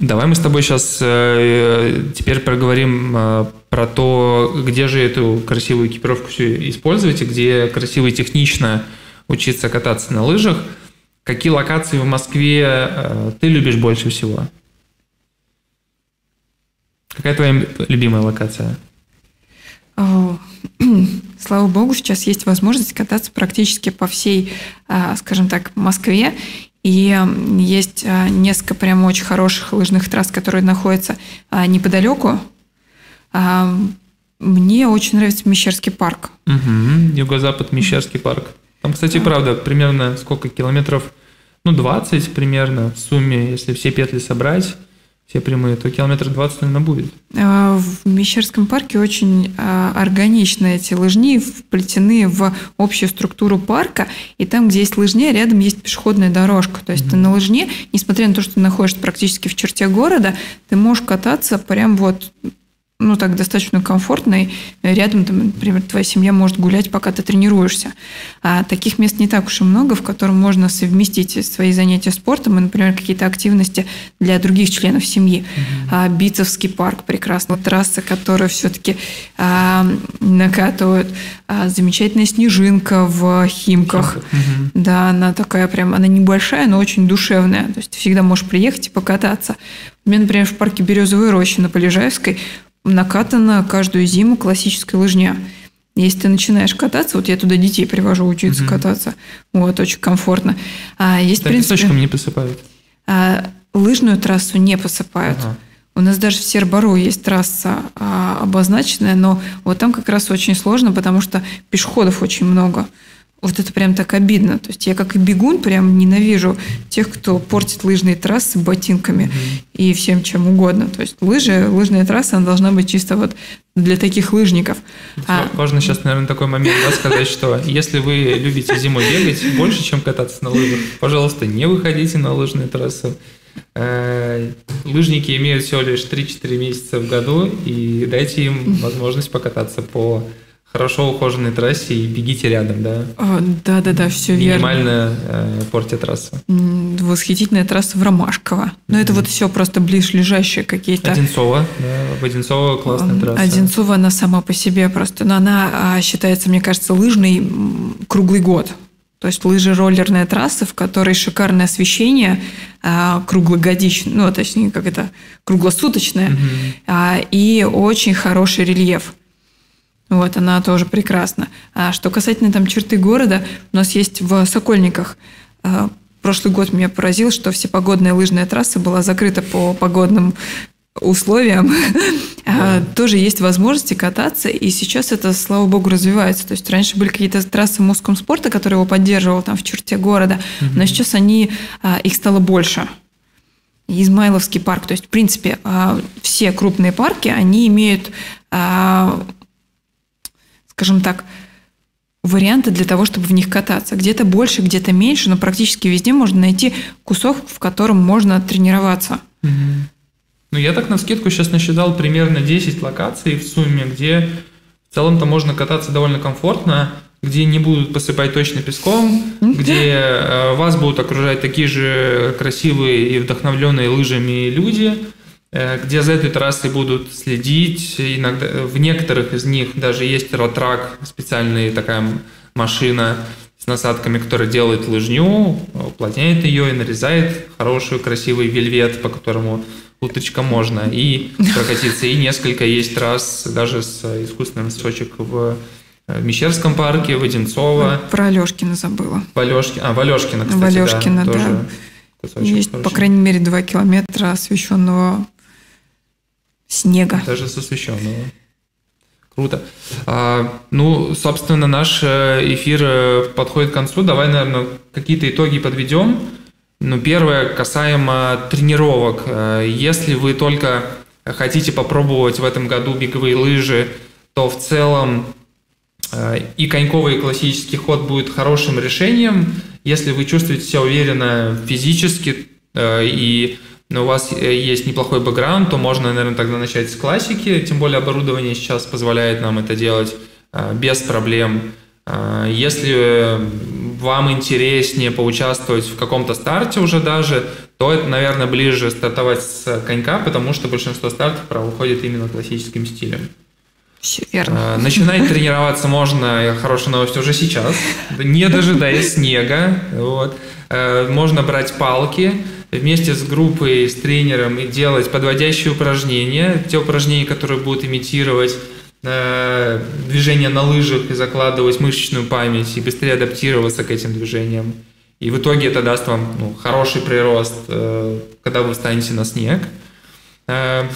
Давай мы с тобой сейчас теперь проговорим э, про то, где же эту красивую экипировку всю использовать и где красиво и технично учиться кататься на лыжах. Какие локации в Москве э, ты любишь больше всего? Какая твоя любимая локация? Слава богу, сейчас есть возможность кататься практически по всей, а, скажем так, Москве. И есть а, несколько прям очень хороших лыжных трасс, которые находятся а, неподалеку. Мне очень нравится Мещерский парк. Мгм. Юго-запад, Мещерский парк. Там, кстати, правда, примерно сколько километров? Ну, 20 примерно в сумме, если все петли собрать, все прямые, то километр 20, наверное, будет. А, В Мещерском парке очень а, органично эти лыжни вплетены в общую структуру парка, и там, где есть лыжня, рядом есть пешеходная дорожка. То есть ты на лыжне, несмотря на то, что ты находишься практически в черте города, ты можешь кататься прям вот ну, так достаточно комфортно, и рядом, там, например, твоя семья может гулять, пока ты тренируешься. А таких мест не так уж и много, в котором можно совместить свои занятия спортом и, например, какие-то активности для других членов семьи. А, Битцевский парк прекрасно, трасса, которая все-таки накатывают. А, замечательная снежинка в Химках. Мгм. Да, она такая прям, она небольшая, но очень душевная. То есть ты всегда можешь приехать и покататься. У меня, например, в парке Березовой рощи на Полежаевской накатана каждую зиму классическая лыжня. Если ты начинаешь кататься, вот я туда детей привожу учиться Мгм. кататься, вот, очень комфортно. А есть, Да, в принципе, песочком не посыпают. а, лыжную трассу не посыпают. Ага. У нас даже в Сербару есть трасса а, обозначенная, но вот там как раз очень сложно, потому что пешеходов очень много. Вот это прям так обидно. То есть я как и бегун прям ненавижу тех, кто портит лыжные трассы ботинками и всем чем угодно. То есть лыжи, лыжная трасса, она должна быть чисто вот для таких лыжников. А, Важно сейчас, наверное, такой момент да, сказать, что если вы любите зимой бегать больше, чем кататься на лыжах, пожалуйста, не выходите на лыжные трассы. Э, Лыжники имеют всего лишь 3-4 месяца в году, и дайте им возможность покататься по хорошо ухоженной трассе и бегите рядом, да. а, Да-да-да, все верно. Минимально э, портя трассу. Восхитительная трасса в Ромашково. Но это вот все просто ближайшие какие-то Одинцова, да, в Одинцово классная трасса. Одинцова, она сама по себе просто, но она а, считается, мне кажется, лыжной круглый год. То есть лыжи роллерная трасса, в которой шикарное освещение, а, круглогодичное, ну, точнее, как это, круглосуточное, а, и очень хороший рельеф. Вот, она тоже прекрасна. А что касательно там черты города, у нас есть в Сокольниках. а, Прошлый год меня поразил, что всепогодная лыжная трасса была закрыта по погодным условиям. А, Тоже есть возможности кататься, и сейчас это, слава богу, развивается. То есть раньше были какие-то трассы Муском спорта, которые его поддерживал там в черте города, но сейчас они, а, их стало больше. Измайловский парк. То есть, в принципе, все крупные парки, они имеют, скажем так, варианты для того, чтобы в них кататься. Где-то больше, где-то меньше, но практически везде можно найти кусок, в котором можно тренироваться. Ну, я так на скидку сейчас насчитал примерно 10 локаций в сумме, где в целом-то можно кататься довольно комфортно, где не будут посыпать точно песком, где э, вас будут окружать такие же красивые и вдохновленные лыжами люди, где за этой трассой будут следить. Иногда в некоторых из них даже есть ротрак, специальная такая машина с насадками, которая делает лыжню, уплотняет ее и нарезает хороший красивый вельвет, по которому уточка можно и прокатиться. И несколько есть трасс даже с искусственным сочек в э, Мещерском парке, в Одинцово, Про Алешкина забыла. в Алешкино. А, в Алешкино, кстати, В да. да. Тоже кусочек Есть, по хороший. крайней мере, два километра освещенного снега. Даже с освещенного. Круто. А, ну, собственно, наш э, эфир э, подходит к концу. Давай, наверное, какие-то итоги подведем. Ну, первое касаемо тренировок. Э, если вы только хотите попробовать в этом году беговые лыжи, то в целом и коньковый и классический ход будет хорошим решением. Если вы чувствуете себя уверенно физически и у вас есть неплохой бэкграунд, то можно, наверное, тогда начать с классики, тем более оборудование сейчас позволяет нам это делать без проблем. Если вам интереснее поучаствовать в каком-то старте уже даже, то это, наверное, ближе стартовать с конька, потому что большинство стартов проходит именно классическим стилем. Все верно. Начинать тренироваться можно, хорошая новость, уже сейчас, не дожидаясь снега. Вот. Э, можно брать палки, вместе с группой, с тренером и делать подводящие упражнения, те упражнения, которые будут имитировать э, движение на лыжах и закладывать мышечную память и быстрее адаптироваться к этим движениям. И в итоге это даст вам ну, хороший прирост, э, когда вы встанете на снег.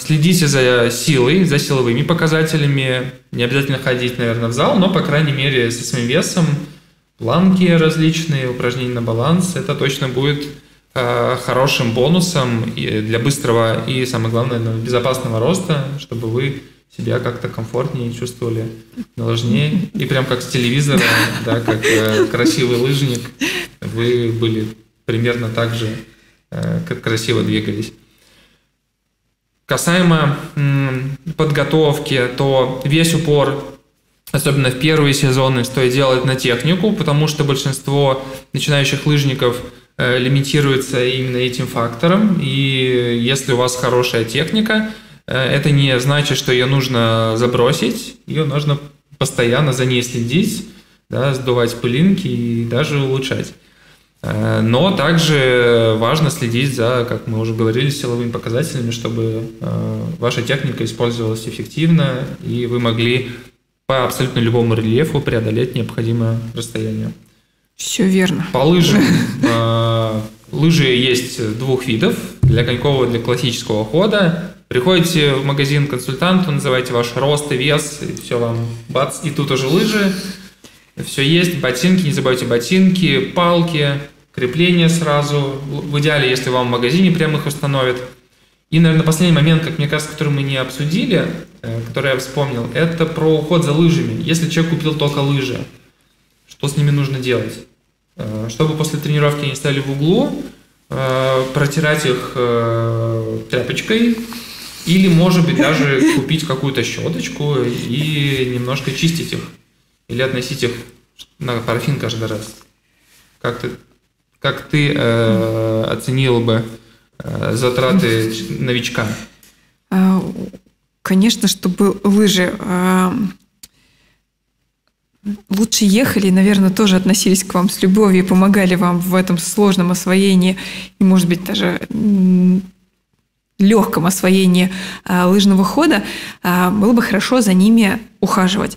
Следите за силой, за силовыми показателями. Не обязательно ходить, наверное, в зал, но, по крайней мере, со своим весом, планки различные, упражнения на баланс, это точно будет э, хорошим бонусом для быстрого и, самое главное, безопасного роста, чтобы вы себя как-то комфортнее чувствовали лыжне. И прям как с телевизора, да, как э, красивый лыжник, вы были примерно так же, э, как красиво двигались. Касаемо подготовки, то весь упор, особенно в первые сезоны, стоит делать на технику, потому что большинство начинающих лыжников э, лимитируется именно этим фактором. И если у вас хорошая техника, Э, это не значит, что ее нужно забросить, ее нужно постоянно за ней следить, да, сдувать пылинки и даже улучшать. Э, но также важно следить за, как мы уже говорили, силовыми показателями, чтобы э, ваша техника использовалась эффективно, и вы могли по абсолютно любому рельефу преодолеть необходимое расстояние. Все верно. По лыжам. Лыжи есть двух видов. Для конькового, для классического хода. Приходите в магазин консультанту, называйте ваш рост и вес, и все вам бац, и тут уже лыжи. Все есть, ботинки, не забывайте ботинки, палки, крепления сразу. В идеале, если вам в магазине прямо их установят. И, наверное, последний момент, как мне кажется, который мы не обсудили, э, который я вспомнил, это про уход за лыжами. Если человек купил только лыжи, что с ними нужно делать? Э, чтобы после тренировки они стали в углу, э, протирать их тряпочкой, или, может быть, даже купить какую-то щеточку и немножко чистить их. Или относить их на парафин каждый раз. Как ты, как ты э, оценил бы затраты новичка? А, конечно, чтобы лыжи э, лучше ехали, наверное, тоже относились к вам с любовью и помогали вам в этом сложном освоении и, может быть, даже легком освоении лыжного хода, было бы хорошо за ними ухаживать.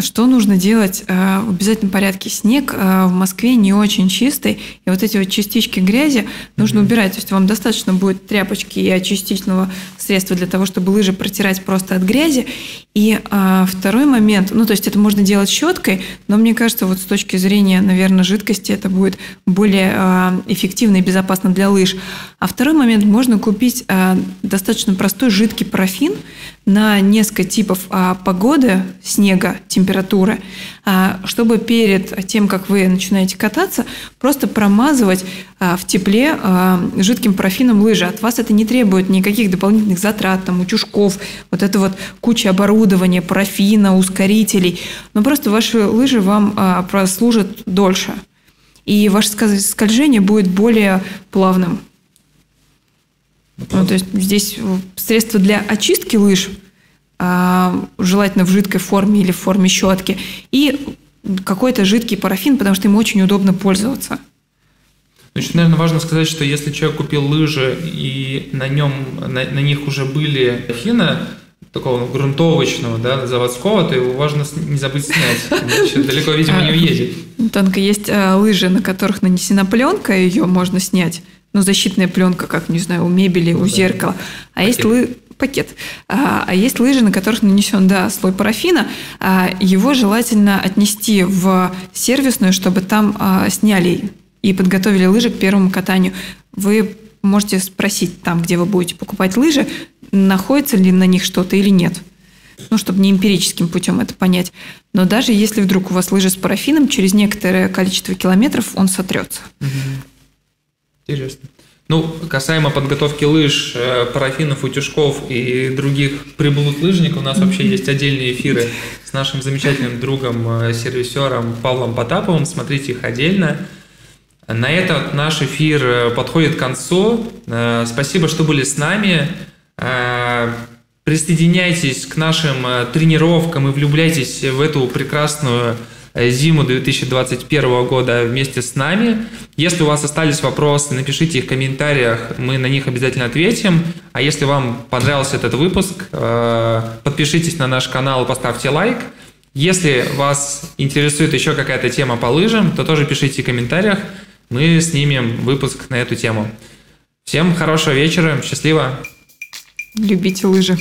Что нужно делать э, в обязательном порядке? Снег э, в Москве не очень чистый, и вот эти вот частички грязи нужно mm-hmm. убирать. То есть вам достаточно будет тряпочки и очистительного средства для того, чтобы лыжи протирать просто от грязи. И э, второй момент, ну то есть это можно делать щеткой, но мне кажется, вот с точки зрения, наверное, жидкости это будет более эффективно и безопасно для лыж. А второй момент, можно купить достаточно простой жидкий парафин на несколько типов погоды, снега, температуры, температуры, а, чтобы перед тем, как вы начинаете кататься, просто промазывать а, в тепле а, жидким парафином лыжи. От вас это не требует никаких дополнительных затрат, там, утюжков, вот это вот куча оборудования, парафина, ускорителей. Но просто ваши лыжи вам прослужат дольше. И ваше скольжение будет более плавным. Ну, то есть здесь средства для очистки лыж – желательно в жидкой форме или в форме щетки, и какой-то жидкий парафин, потому что им очень удобно пользоваться. Значит, наверное, важно сказать, что если человек купил лыжи и на нем, на, на них уже были парафина, такого грунтовочного, да, заводского, то его важно не забыть снять, иначе далеко, видимо, не уедет. Тонко есть а, лыжи, на которых нанесена пленка, ее можно снять, ну, защитная пленка, как, не знаю, у мебели, ну, у зеркала. А есть лы пакет. А, а есть лыжи, на которых нанесен да, слой парафина. А, его желательно отнести в сервисную, чтобы там а, сняли и подготовили лыжи к первому катанию. Вы можете спросить там, где вы будете покупать лыжи, находится ли на них что-то или нет. Ну, чтобы не эмпирическим путем это понять. Но даже если вдруг у вас лыжи с парафином, через некоторое количество километров он сотрется. Интересно. Ну, касаемо подготовки лыж, э, парафинов, утюжков и других приблуд лыжников, у нас вообще есть отдельные эфиры с нашим замечательным другом, э, сервисером Павлом Потаповым. Смотрите их отдельно. На этот наш эфир э, подходит к концу. Спасибо, что были с нами. Присоединяйтесь к нашим тренировкам и влюбляйтесь в эту прекрасную зиму 2021 года вместе с нами. Если у вас остались вопросы, напишите их в комментариях, мы на них обязательно ответим. А если вам понравился этот выпуск, э, подпишитесь на наш канал поставьте лайк. Если вас интересует еще какая-то тема по лыжам, то тоже пишите в комментариях, мы снимем выпуск на эту тему. Всем хорошего вечера, счастливо! Любите лыжи!